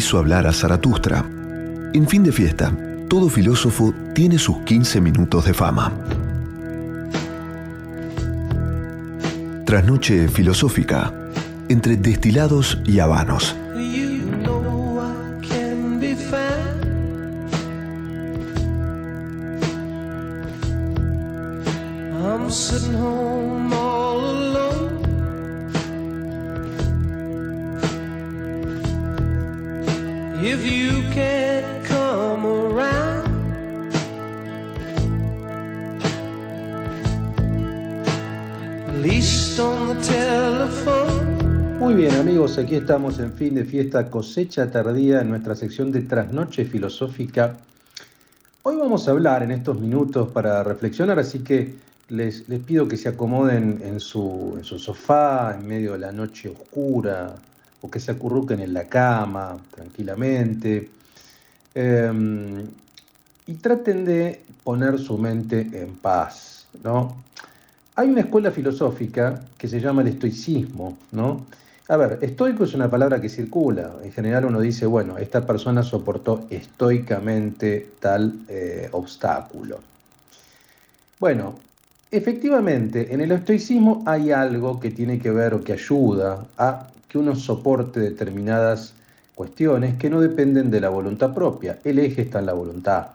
hizo hablar a Zaratustra. En fin de fiesta, todo filósofo tiene sus 15 minutos de fama. Trasnoche filosófica, entre destilados y habanos. estamos en fin de fiesta cosecha tardía en nuestra sección de trasnoche filosófica. Hoy vamos a hablar en estos minutos para reflexionar, así que les, pido que se acomoden en su, sofá, en medio de la noche oscura, o que se acurruquen en la cama tranquilamente. Em, y traten de poner su mente en paz, ¿no? Hay una escuela filosófica que se llama el estoicismo, ¿no? A ver, estoico es una palabra que circula. En general uno dice, bueno, esta persona soportó estoicamente tal eh, obstáculo. Bueno, efectivamente, en el estoicismo hay algo que tiene que ver o que ayuda a que uno soporte determinadas cuestiones que no dependen de la voluntad propia. El eje está en la voluntad.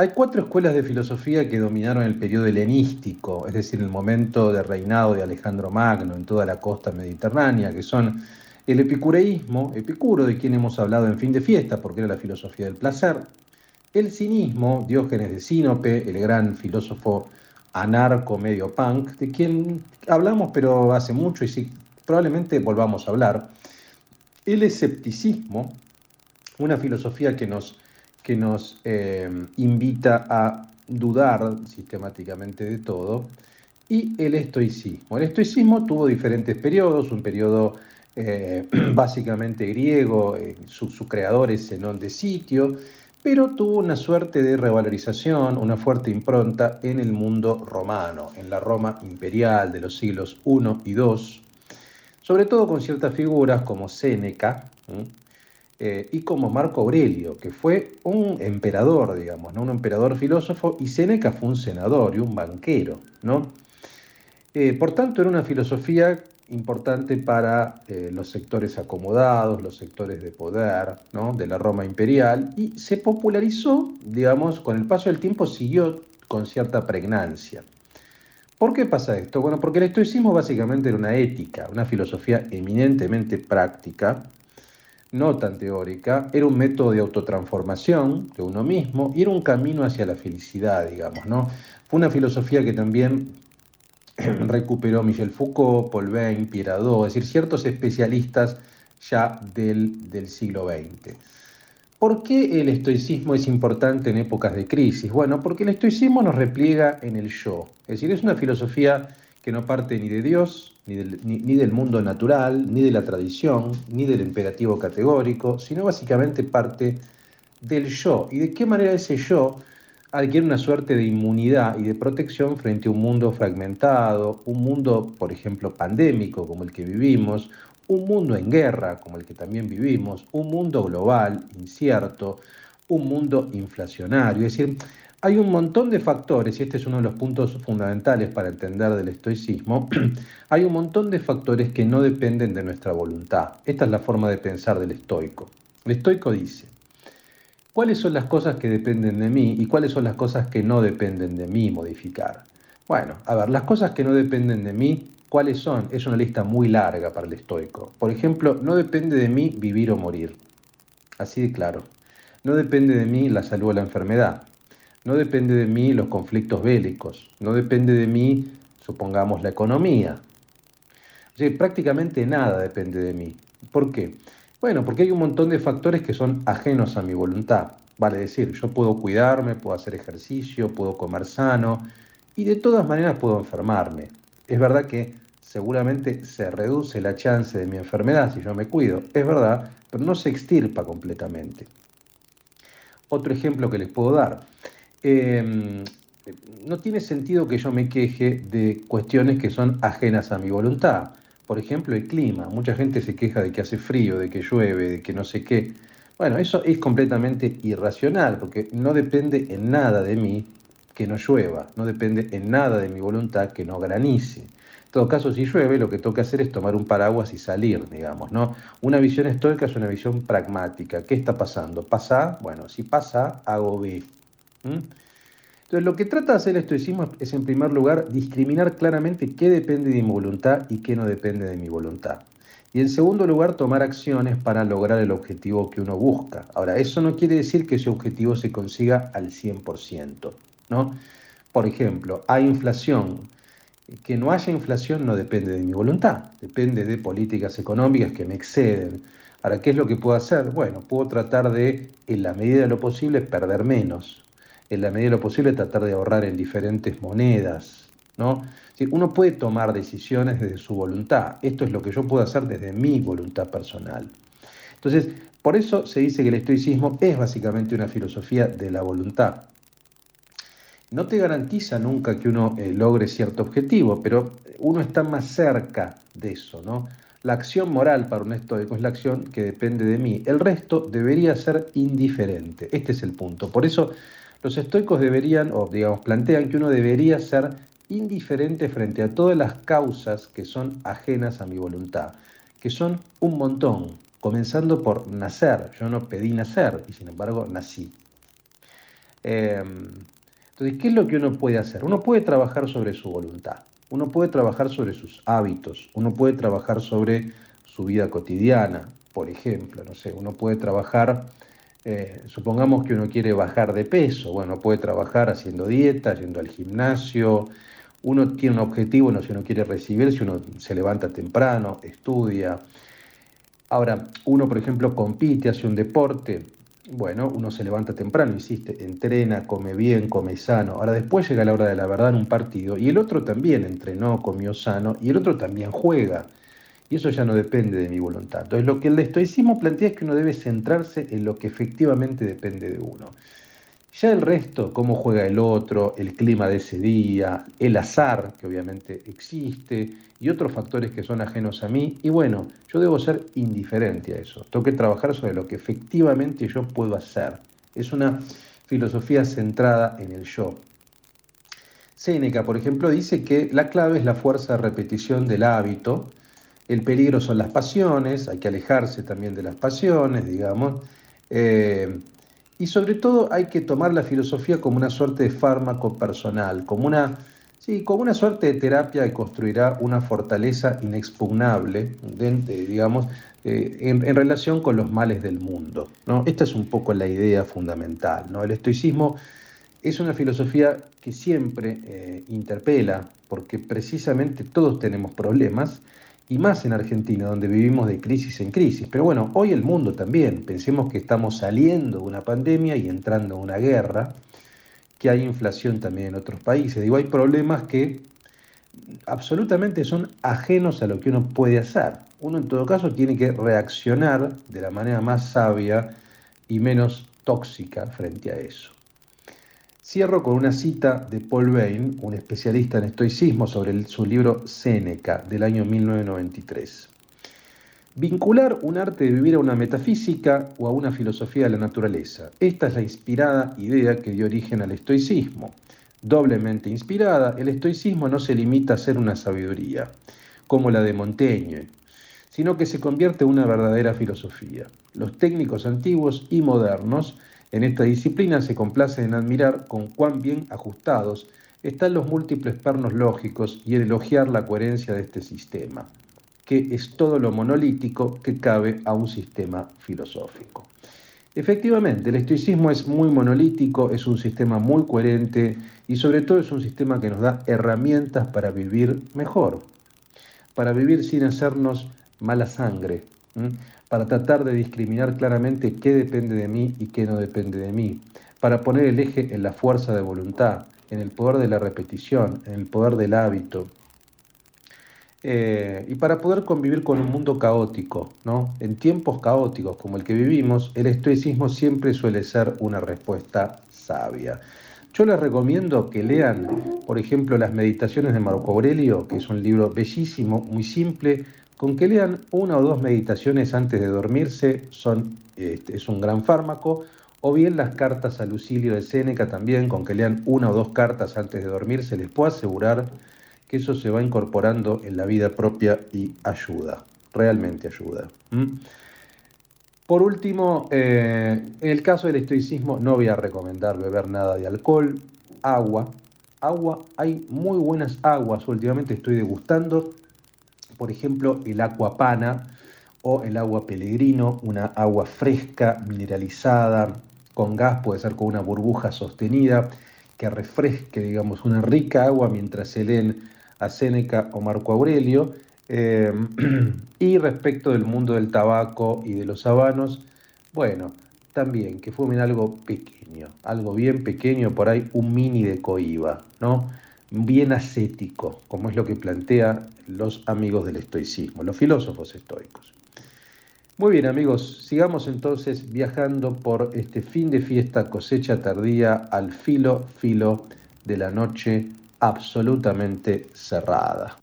Hay cuatro escuelas de filosofía que dominaron el periodo helenístico, es decir, el momento de reinado de Alejandro Magno en toda la costa mediterránea, que son el epicureísmo, Epicuro, de quien hemos hablado en fin de fiesta, porque era la filosofía del placer, el cinismo, Diógenes de Sinope, el gran filósofo anarco medio punk, de quien hablamos pero hace mucho y sí, probablemente volvamos a hablar, el escepticismo, una filosofía que nos que nos eh, invita a dudar sistemáticamente de todo, y el estoicismo. El estoicismo tuvo diferentes periodos, un periodo eh, básicamente griego, eh, su, su, creador es Zenón de Sitio, pero tuvo una suerte de revalorización, una fuerte impronta en el mundo romano, en la Roma imperial de los siglos I y II, sobre todo con ciertas figuras como Séneca. Eh, y como Marco Aurelio, que fue un emperador, digamos, ¿no? un emperador filósofo, y Séneca fue un senador y un banquero. ¿no? Eh, por tanto, era una filosofía importante para eh, los sectores acomodados, los sectores de poder ¿no? de la Roma imperial, y se popularizó, digamos, con el paso del tiempo siguió con cierta pregnancia. ¿Por qué pasa esto? Bueno, porque el estoicismo básicamente era una ética, una filosofía eminentemente práctica, no tan teórica, era un método de autotransformación de uno mismo y era un camino hacia la felicidad, digamos, ¿no? Fue una filosofía que también recuperó Michel Foucault, Paul Bain, Pierre Hadot, es decir, ciertos especialistas ya del, del siglo XX. ¿Por qué el estoicismo es importante en épocas de crisis? Bueno, porque el estoicismo nos repliega en el yo, es decir, es una filosofía que no parte ni de Dios, ni del, ni, del, mundo natural, ni de la tradición, ni del imperativo categórico, sino básicamente parte del yo. ¿Y de qué manera ese yo adquiere una suerte de inmunidad y de protección frente a un mundo fragmentado, un mundo, por ejemplo, pandémico como el que vivimos, un mundo en guerra como el que también vivimos, un mundo global, incierto, un mundo inflacionario? Es decir, hay un montón de factores, y este es uno de los puntos fundamentales para entender del estoicismo, hay un montón de factores que no dependen de nuestra voluntad. Esta es la forma de pensar del estoico. El estoico dice, ¿cuáles son las cosas que dependen de mí y cuáles son las cosas que no dependen de mí modificar? Bueno, a ver, las cosas que no dependen de mí, ¿cuáles son? Es una lista muy larga para el estoico. Por ejemplo, no depende de mí vivir o morir. Así de claro. No depende de mí la salud o la enfermedad. No depende de mí los conflictos bélicos, no depende de mí, supongamos, la economía. O prácticamente nada depende de mí. ¿Por qué? Bueno, porque hay un montón de factores que son ajenos a mi voluntad. Vale decir, yo puedo cuidarme, puedo hacer ejercicio, puedo comer sano y de todas maneras puedo enfermarme. Es verdad que seguramente se reduce la chance de mi enfermedad si yo me cuido, es verdad, pero no se extirpa completamente. Otro ejemplo que les puedo dar. Eh, no tiene sentido que yo me queje de cuestiones que son ajenas a mi voluntad. Por ejemplo, el clima. Mucha gente se queja de que hace frío, de que llueve, de que no sé qué. Bueno, eso es completamente irracional, porque no depende en nada de mí que no llueva, no depende en nada de mi voluntad que no granice. En todo caso, si llueve, lo que toca hacer es tomar un paraguas y salir, digamos, ¿no? Una visión estoica es una visión pragmática. ¿Qué está pasando? ¿Pasa? Bueno, si pasa, hago B. ¿Mm? Entonces, lo que trata de hacer el estoicismo es, en primer lugar, discriminar claramente qué depende de mi voluntad y qué no depende de mi voluntad. Y en segundo lugar, tomar acciones para lograr el objetivo que uno busca. Ahora, eso no quiere decir que ese objetivo se consiga al 100%, ¿no? Por ejemplo, hay inflación. Que no haya inflación no depende de mi voluntad, depende de políticas económicas que me exceden. Ahora, ¿qué es lo que puedo hacer? Bueno, puedo tratar de, en la medida de lo posible, perder menos, en la medida de lo posible, tratar de ahorrar en diferentes monedas, ¿no? Uno puede tomar decisiones desde su voluntad. Esto es lo que yo puedo hacer desde mi voluntad personal. Entonces, por eso se dice que el estoicismo es básicamente una filosofía de la voluntad. No te garantiza nunca que uno eh, logre cierto objetivo, pero uno está más cerca de eso, ¿no? La acción moral para un estoico es la acción que depende de mí. El resto debería ser indiferente. Este es el punto. Por eso los estoicos deberían, o digamos, plantean que uno debería ser indiferente frente a todas las causas que son ajenas a mi voluntad, que son un montón, comenzando por nacer. Yo no pedí nacer y sin embargo nací. Eh, entonces, ¿qué es lo que uno puede hacer? Uno puede trabajar sobre su voluntad, uno puede trabajar sobre sus hábitos, uno puede trabajar sobre su vida cotidiana, por ejemplo, no sé, uno puede trabajar, eh, supongamos que uno quiere bajar de peso, bueno, puede trabajar haciendo dieta, yendo al gimnasio, uno tiene un objetivo, no, si uno quiere recibirse, uno se levanta temprano, estudia. Ahora, uno, por ejemplo, compite, hace un deporte, bueno, uno se levanta temprano, insiste, entrena, come bien, come sano. Ahora después llega la hora de la verdad en un partido y el otro también entrenó, comió sano y el otro también juega. Y eso ya no depende de mi voluntad. Entonces lo que el estoicismo plantea es que uno debe centrarse en lo que efectivamente depende de uno. Ya el resto, cómo juega el otro, el clima de ese día, el azar, que obviamente existe, y otros factores que son ajenos a mí. Y bueno, yo debo ser indiferente a eso. Tengo que trabajar sobre lo que efectivamente yo puedo hacer. Es una filosofía centrada en el yo. Séneca, por ejemplo, dice que la clave es la fuerza de repetición del hábito. El peligro son las pasiones, hay que alejarse también de las pasiones, digamos. Eh, y sobre todo hay que tomar la filosofía como una suerte de fármaco personal, como una, sí, como una suerte de terapia que construirá una fortaleza inexpugnable, digamos, eh, en, en relación con los males del mundo. ¿no? Esta es un poco la idea fundamental. ¿no? El estoicismo es una filosofía que siempre eh, interpela, porque precisamente todos tenemos problemas, y más en Argentina, donde vivimos de crisis en crisis. Pero bueno, hoy el mundo también. Pensemos que estamos saliendo de una pandemia y entrando en una guerra, que hay inflación también en otros países. Digo, hay problemas que absolutamente son ajenos a lo que uno puede hacer. Uno en todo caso tiene que reaccionar de la manera más sabia y menos tóxica frente a eso. Cierro con una cita de Paul Bain, un especialista en estoicismo, sobre su libro Séneca del año 1993. Vincular un arte de vivir a una metafísica o a una filosofía de la naturaleza. Esta es la inspirada idea que dio origen al estoicismo. Doblemente inspirada, el estoicismo no se limita a ser una sabiduría, como la de Montaigne, sino que se convierte en una verdadera filosofía. Los técnicos antiguos y modernos en esta disciplina se complacen en admirar con cuán bien ajustados están los múltiples pernos lógicos y en elogiar la coherencia de este sistema, que es todo lo monolítico que cabe a un sistema filosófico. Efectivamente, el estoicismo es muy monolítico, es un sistema muy coherente y sobre todo es un sistema que nos da herramientas para vivir mejor, para vivir sin hacernos mala sangre. Para tratar de discriminar claramente qué depende de mí y qué no depende de mí, para poner el eje en la fuerza de voluntad, en el poder de la repetición, en el poder del hábito, eh, y para poder convivir con un mundo caótico, ¿no? En tiempos caóticos como el que vivimos, el estoicismo siempre suele ser una respuesta sabia. Yo les recomiendo que lean, por ejemplo, las meditaciones de Marco Aurelio, que es un libro bellísimo, muy simple, con que lean una o dos meditaciones antes de dormirse son, este, es un gran fármaco, o bien las cartas a Lucilio de Séneca también, con que lean una o dos cartas antes de dormirse, les puedo asegurar que eso se va incorporando en la vida propia y ayuda, realmente ayuda. Por último, eh, en el caso del estoicismo no voy a recomendar beber nada de alcohol, agua. Agua, hay muy buenas aguas, últimamente estoy degustando, por ejemplo, el agua pana o el agua pellegrino, una agua fresca, mineralizada, con gas, puede ser con una burbuja sostenida, que refresque, digamos, una rica agua mientras se leen a Séneca o Marco Aurelio. Eh, y respecto del mundo del tabaco y de los habanos, bueno, también que fumen algo pequeño, algo bien pequeño, por ahí un mini de coiba, ¿no? bien ascético, como es lo que plantean los amigos del estoicismo, los filósofos estoicos. Muy bien amigos, sigamos entonces viajando por este fin de fiesta cosecha tardía al filo filo de la noche absolutamente cerrada.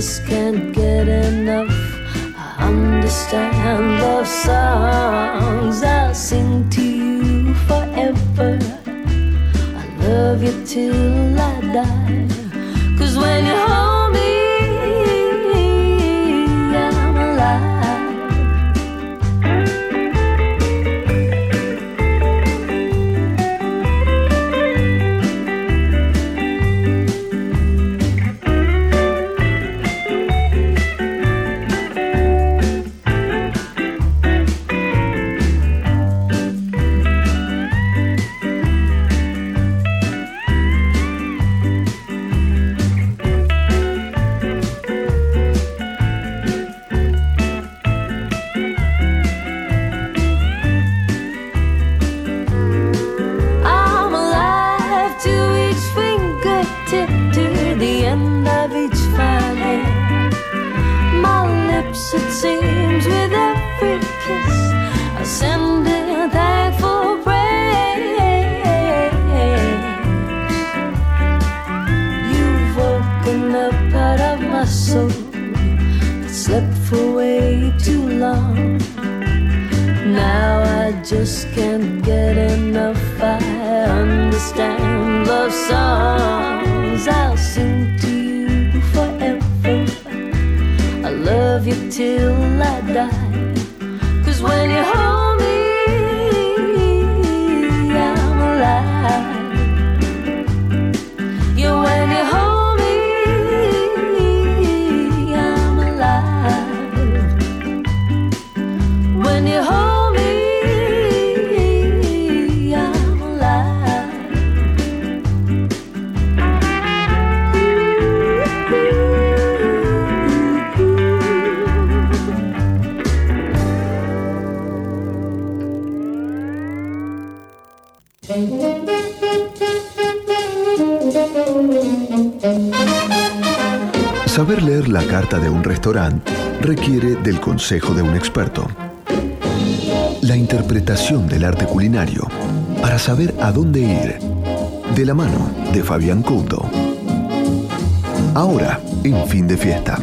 Just can't get enough. I understand love songs. I'll sing to you forever. I love you till I die. Cause when you hold consejo de un experto. La interpretación del arte culinario para saber a dónde ir. De la mano de Fabián Couto. Ahora, en fin de fiesta.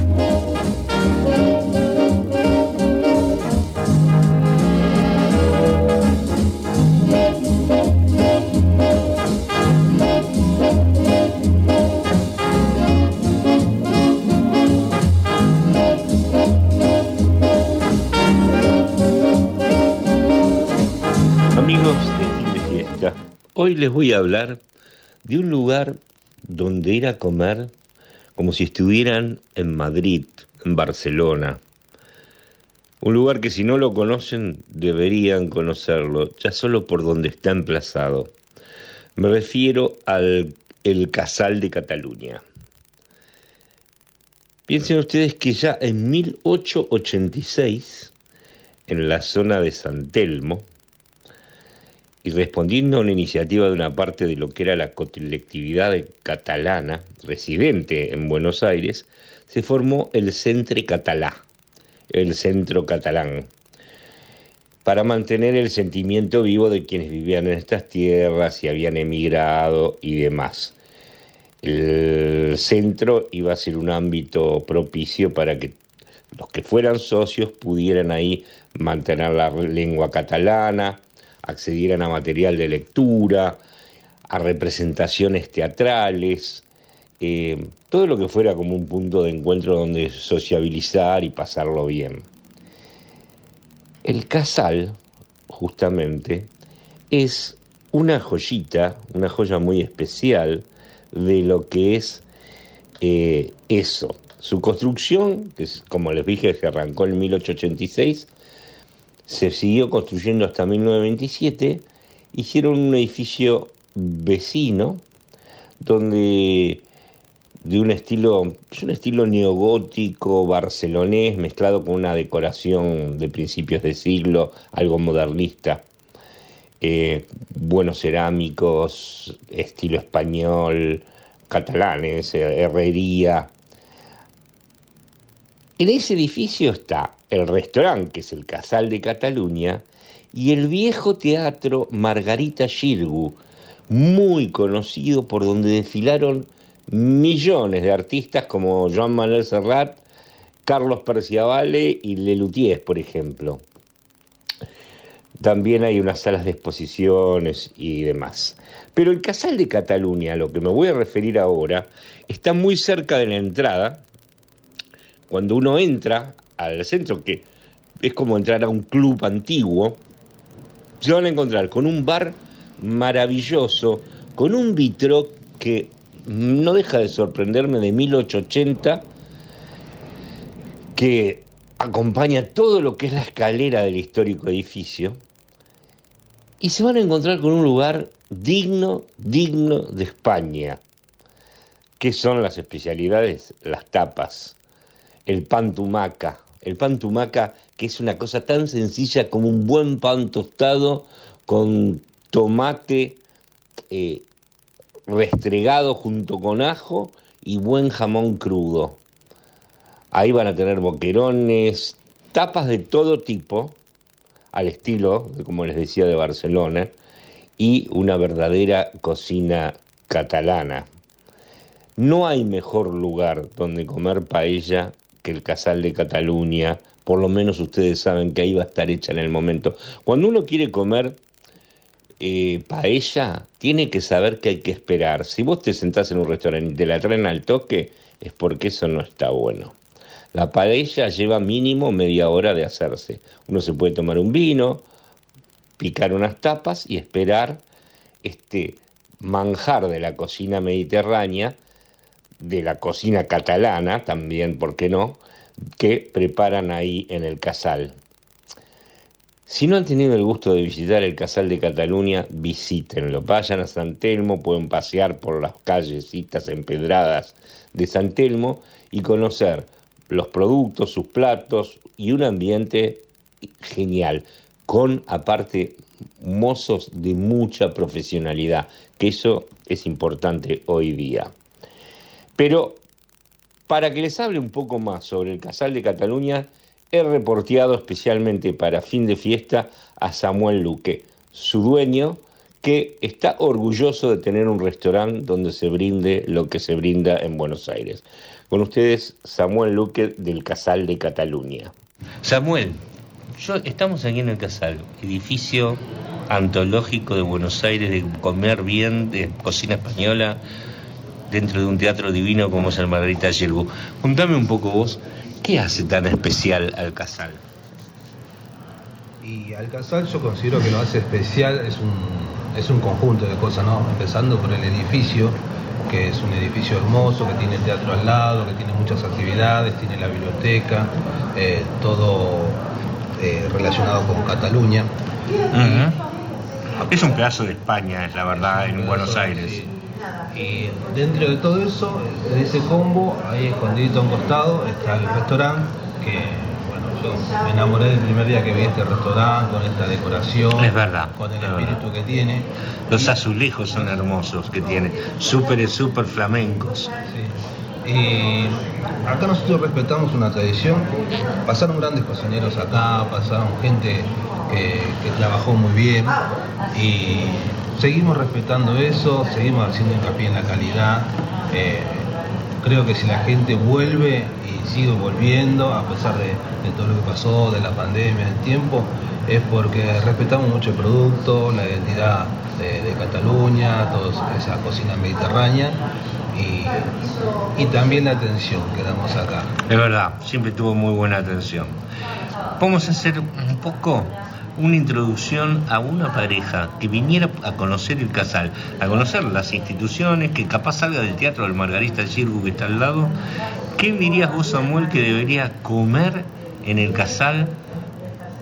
Les voy a hablar de un lugar donde ir a comer como si estuvieran en Madrid, en Barcelona. Un lugar que si no lo conocen deberían conocerlo, ya solo por donde está emplazado. Me refiero al El Casal de Cataluña. Piensen ustedes que ya en 1886, en la zona de San Telmo, y respondiendo a una iniciativa de una parte de lo que era la colectividad catalana residente en Buenos Aires, se formó el Centre Catalá, el Centro Catalán, para mantener el sentimiento vivo de quienes vivían en estas tierras y habían emigrado y demás. El centro iba a ser un ámbito propicio para que los que fueran socios pudieran ahí mantener la lengua catalana, accedieran a material de lectura, a representaciones teatrales, eh, todo lo que fuera como un punto de encuentro donde sociabilizar y pasarlo bien. El casal, justamente, es una joyita, una joya muy especial de lo que es eh, eso. Su construcción, que es, como les dije, se arrancó en 1886, se siguió construyendo hasta 1927, hicieron un edificio vecino, donde de un estilo, es un estilo neogótico, barcelonés, mezclado con una decoración de principios de siglo, algo modernista. Eh, buenos cerámicos, estilo español, catalanes, eh, herrería. En ese edificio está el restaurante, que es el Casal de Cataluña, y el viejo teatro Margarita Xirgu, muy conocido por donde desfilaron millones de artistas como Joan Manuel Serrat, Carlos Perciavale y Lelutier, por ejemplo. También hay unas salas de exposiciones y demás. Pero el Casal de Cataluña, a lo que me voy a referir ahora, está muy cerca de la entrada. Cuando uno entra al centro, que es como entrar a un club antiguo, se van a encontrar con un bar maravilloso, con un vitro que no deja de sorprenderme de 1880, que acompaña todo lo que es la escalera del histórico edificio, y se van a encontrar con un lugar digno, digno de España. ¿Qué son las especialidades? Las tapas, el pan tumaca, el pan tumaca que es una cosa tan sencilla como un buen pan tostado con tomate eh, restregado junto con ajo y buen jamón crudo. Ahí van a tener boquerones, tapas de todo tipo, al estilo, como les decía, de Barcelona, y una verdadera cocina catalana. No hay mejor lugar donde comer paella que el Casal de Cataluña, por lo menos ustedes saben que ahí va a estar hecha en el momento. Cuando uno quiere comer eh, paella, tiene que saber que hay que esperar. Si vos te sentás en un restaurante y te la traen al toque, es porque eso no está bueno. La paella lleva mínimo media hora de hacerse. Uno se puede tomar un vino, picar unas tapas y esperar este manjar de la cocina mediterránea, de la cocina catalana también, ¿por qué no?, que preparan ahí en el casal. Si no han tenido el gusto de visitar el Casal de Cataluña, visítenlo. Vayan a San Telmo, pueden pasear por las callecitas empedradas de San Telmo y conocer los productos, sus platos y un ambiente genial, con aparte mozos de mucha profesionalidad, que eso es importante hoy día. Pero para que les hable un poco más sobre el Casal de Cataluña, he reporteado especialmente para fin de fiesta a Samuel Luque, su dueño, que está orgulloso de tener un restaurante donde se brinde lo que se brinda en Buenos Aires. Con ustedes, Samuel Luque del Casal de Cataluña. Samuel, yo, estamos aquí en el Casal, edificio antológico de Buenos Aires, de comer bien, de cocina española, dentro de un teatro divino como es el Margarita Yergu. Contame un poco vos, ¿qué hace tan especial al Casal? Y Alcazar yo considero que lo hace especial, es un, es un conjunto de cosas, ¿no? Empezando por el edificio, que es un edificio hermoso, que tiene el teatro al lado, que tiene muchas actividades, tiene la biblioteca, eh, todo eh, relacionado con Cataluña. Es un pedazo de España, es la verdad, en Buenos Aires. Y dentro de todo eso, de ese combo, ahí escondidito a un costado, está el restaurante, que bueno, yo me enamoré del primer día que vi este restaurante, con esta decoración, Es verdad, con el es verdad. espíritu que tiene. Los azulejos son hermosos que tiene, súper, súper flamencos. Sí. Y acá nosotros respetamos una tradición. Pasaron grandes cocineros acá, pasaron gente que, que trabajó muy bien y seguimos respetando eso, seguimos haciendo hincapié en la calidad. Eh, creo que si la gente vuelve y sigue volviendo, a pesar de, todo lo que pasó, de la pandemia, del tiempo, es porque respetamos mucho el producto, la identidad de, de Cataluña, toda esa cocina mediterránea y, y también la atención que damos acá. Es verdad, siempre tuvo muy buena atención. Vamos a hacer un poco una introducción a una pareja que viniera a conocer el casal, a conocer las instituciones, que capaz salga del teatro del Margarita Girgu que está al lado. ¿Qué dirías vos, Samuel, que debería comer en el casal?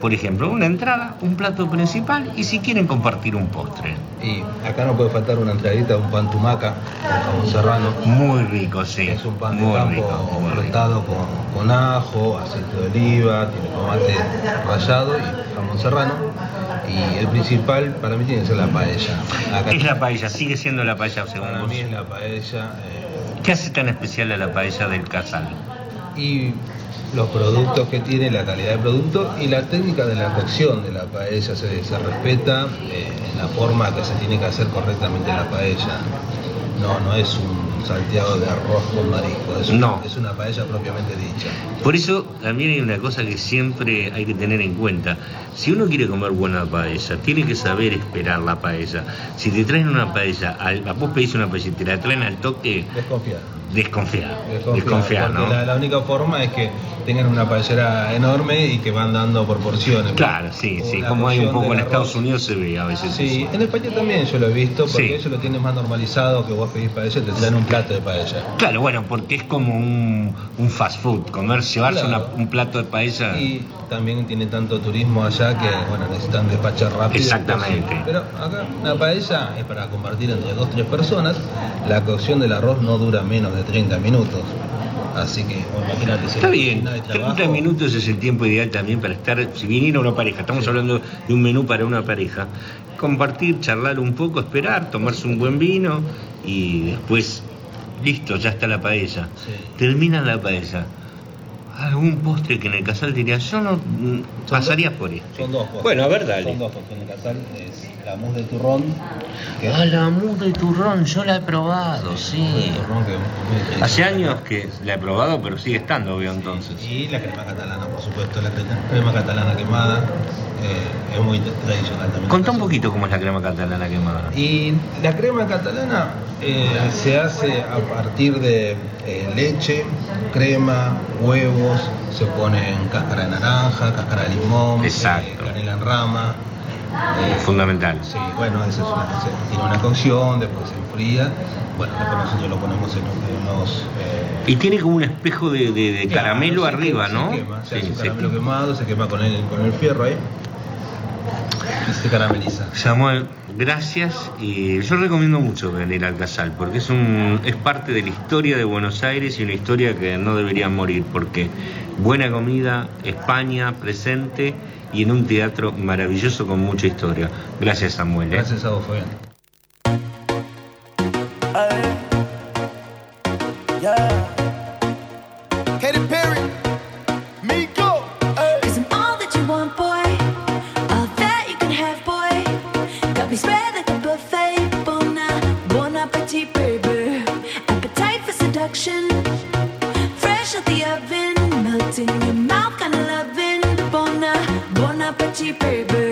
Por ejemplo, una entrada, un plato principal y si quieren compartir un postre. Y acá no puede faltar una entradita, un pan tumaca con jamón serrano. Muy rico, sí. Es un pan de muy campo rico, muy rico. cortado con, con ajo, aceite de oliva, tiene tomate rallado y jamón serrano. Y el principal para mí tiene que ser la paella. Acá ¿Qué es la paella? Sigue siendo la paella según para vos. mí es la paella eh, ¿Qué hace tan especial a la paella del casal? y los productos que tiene, la calidad del producto y la técnica de la cocción de la paella se, se respeta eh, en la forma que se tiene que hacer correctamente la paella. No, no es un salteado de arroz con marisco, es, No. es una paella propiamente dicha. Por eso también hay una cosa que siempre hay que tener en cuenta. Si uno quiere comer buena paella, tiene que saber esperar la paella. Si te traen una paella, al, vos pedís una paella y te la traen al toque, Desconfiar. desconfiar. Desconfiar, ¿no? la, la única forma es que tengan una paellera enorme y que van dando por porciones. Claro, sí, sí. Como hay un poco en Estados arroz. Unidos se ve a veces. Sí, eso. en España también yo lo he visto, porque Sí. ellos lo tienen más normalizado que vos pedís paella y te traen un plato de paella. Claro, bueno, porque es como un, un fast food, comer, llevarse Claro. una- un plato de paella. Y también tiene tanto turismo allá que bueno necesitan despachar rápido. Exactamente. Pero acá una paella es para compartir entre dos tres personas. La cocción del arroz no dura menos de 30 minutos. Así que bueno, imagínate. si Está bien, cocina de 30 trabajo- minutos es el tiempo ideal también para estar, si viniera una pareja, estamos hablando de un menú para una pareja, compartir, charlar un poco, esperar, tomarse un buen vino y después, listo, ya está la paella. Sí. Termina la paella. Algún postre que en el casal diría, yo no pasaría por esto. Son dos postres. Bueno, a ver, dale. Son dos postres. En el casal es la mousse de turrón. Que Ah, la mousse de turrón, yo la he probado, sí. de turrón que. Hace años que la he probado, pero sigue estando, veo entonces. Y la crema catalana, por supuesto, la cre- crema catalana quemada eh, es muy tradicional también. Contá un poquito cómo es la crema catalana quemada. Y la crema catalana eh, se hace a partir de eh, leche, crema, huevos, se pone en cáscara de naranja, cáscara de limón, eh, canela en rama. eh, Fundamental. Sí, bueno, eso es una- se- tiene una cocción, después se enfría. Bueno, después nosotros lo ponemos en, unos... eh, Y tiene como un espejo de, de- de Claro, caramelo se arriba, quema, ¿no? Se quema, se Sí, hace un se caramelo quema. quemado, se quema con el, con el fierro ahí. Y se carameliza. Samuel, gracias. Y yo recomiendo mucho venir al Casal, porque es, un, es parte de la historia de Buenos Aires y una historia que no debería morir, porque buena comida, España presente y en un teatro maravilloso con mucha historia. Gracias, Samuel. ¿eh? Gracias a vos, Fabián. Seduction. Fresh out the oven. Melting your mouth, kinda loving. Bon, a- bon appetit, baby.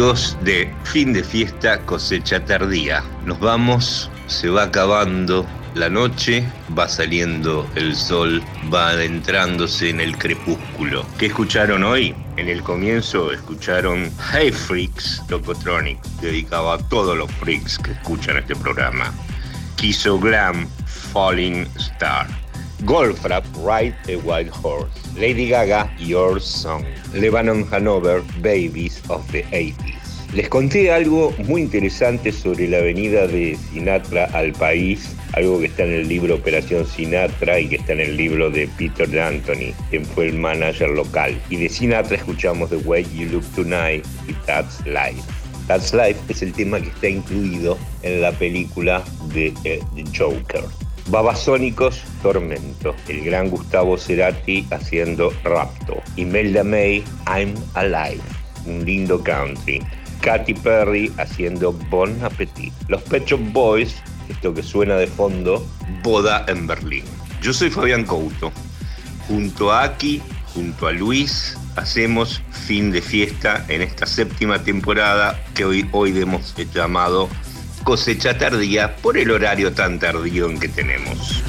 Dios de fin de fiesta, cosecha tardía. Nos vamos, se va acabando la noche, va saliendo el sol, va adentrándose en el crepúsculo. ¿Qué escucharon hoy? En el comienzo escucharon Hey Freaks, Locotronic, dedicado a todos los freaks que escuchan este programa. Kiso Glam, Falling Star. Goldfrapp, Ride a Wild Horse. Lady Gaga, Your Song. Lebanon Hanover, Babies of the 80s. Les conté algo muy interesante sobre la venida de Sinatra al país, algo que está en el libro Operación Sinatra y que está en el libro de Peter Anthony, quien fue el manager local. Y de Sinatra escuchamos The Way You Look Tonight y That's Life. That's Life es el tema que está incluido en la película de eh, The Joker. Babasónicos, Tormento. El gran Gustavo Cerati haciendo Rapto. Imelda May, I'm Alive. Un lindo country. Katy Perry haciendo Bon Appetit. Los Pet Boys, esto que suena de fondo, Boda en Berlín. Yo soy Fabián Couto. Junto a Aki, junto a Luis, hacemos fin de fiesta en esta séptima temporada que hoy, hoy hemos llamado cosecha tardía por el horario tan tardío en que tenemos.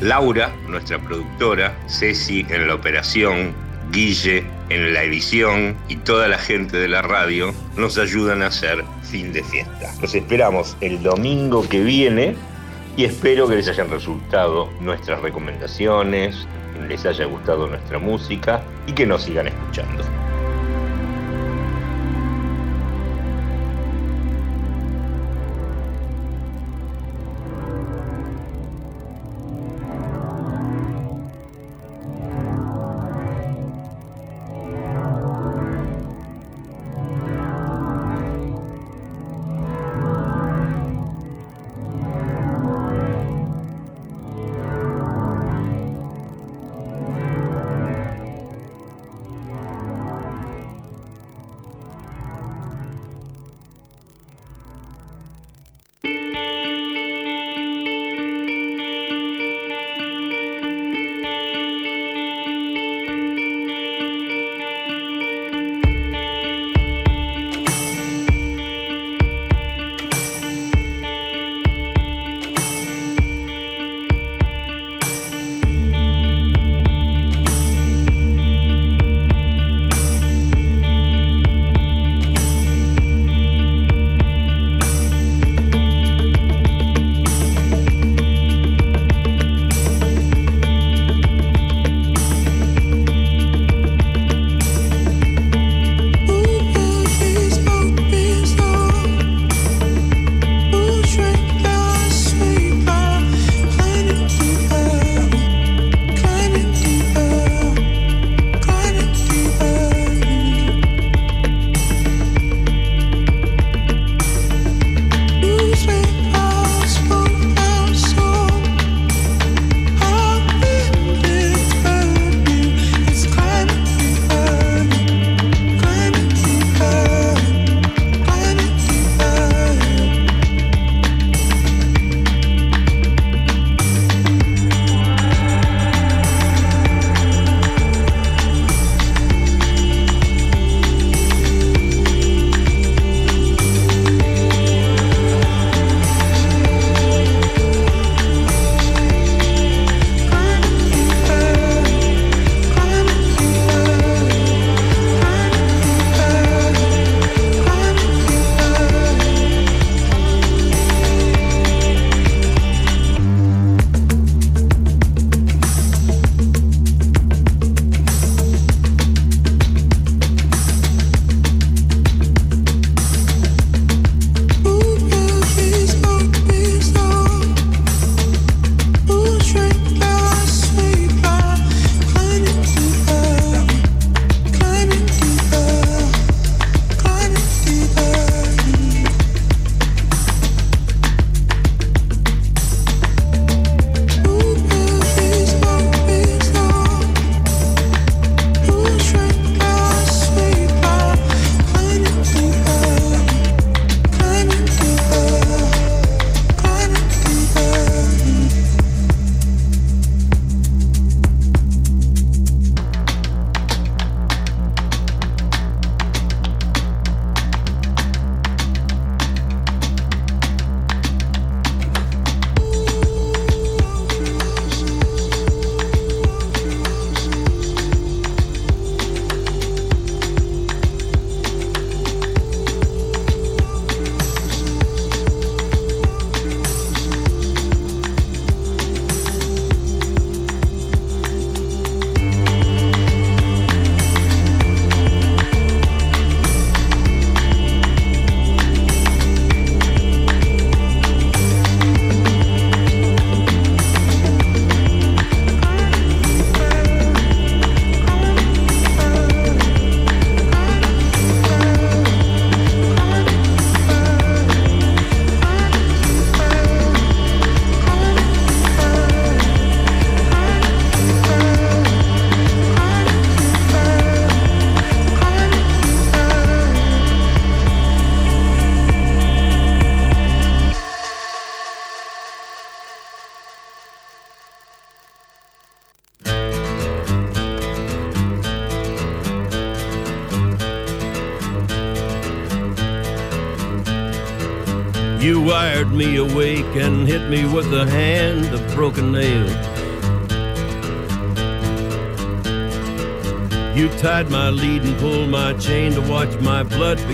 Laura, nuestra productora, Ceci en la operación, Guille en la edición y toda la gente de la radio nos ayudan a hacer fin de fiesta. Los esperamos el domingo que viene y espero que les hayan resultado nuestras recomendaciones, que les haya gustado nuestra música y que nos sigan escuchando.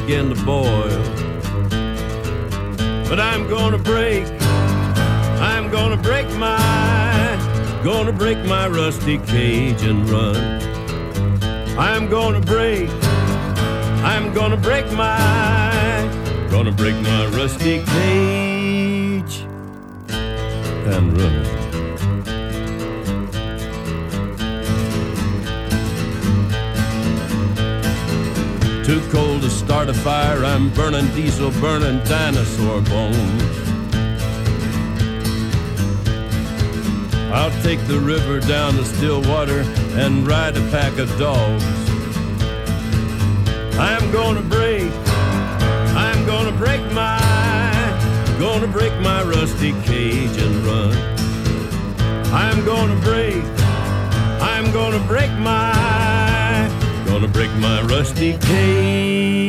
begin to boil. But I'm gonna break, I'm gonna break my, gonna break my rusty cage and run. burning, diesel burning dinosaur bones. I'll take the river down to Stillwater and ride a pack of dogs. I'm gonna break, I'm gonna break my, gonna break my rusty cage and run. I'm gonna break, I'm gonna break my, gonna break my rusty cage.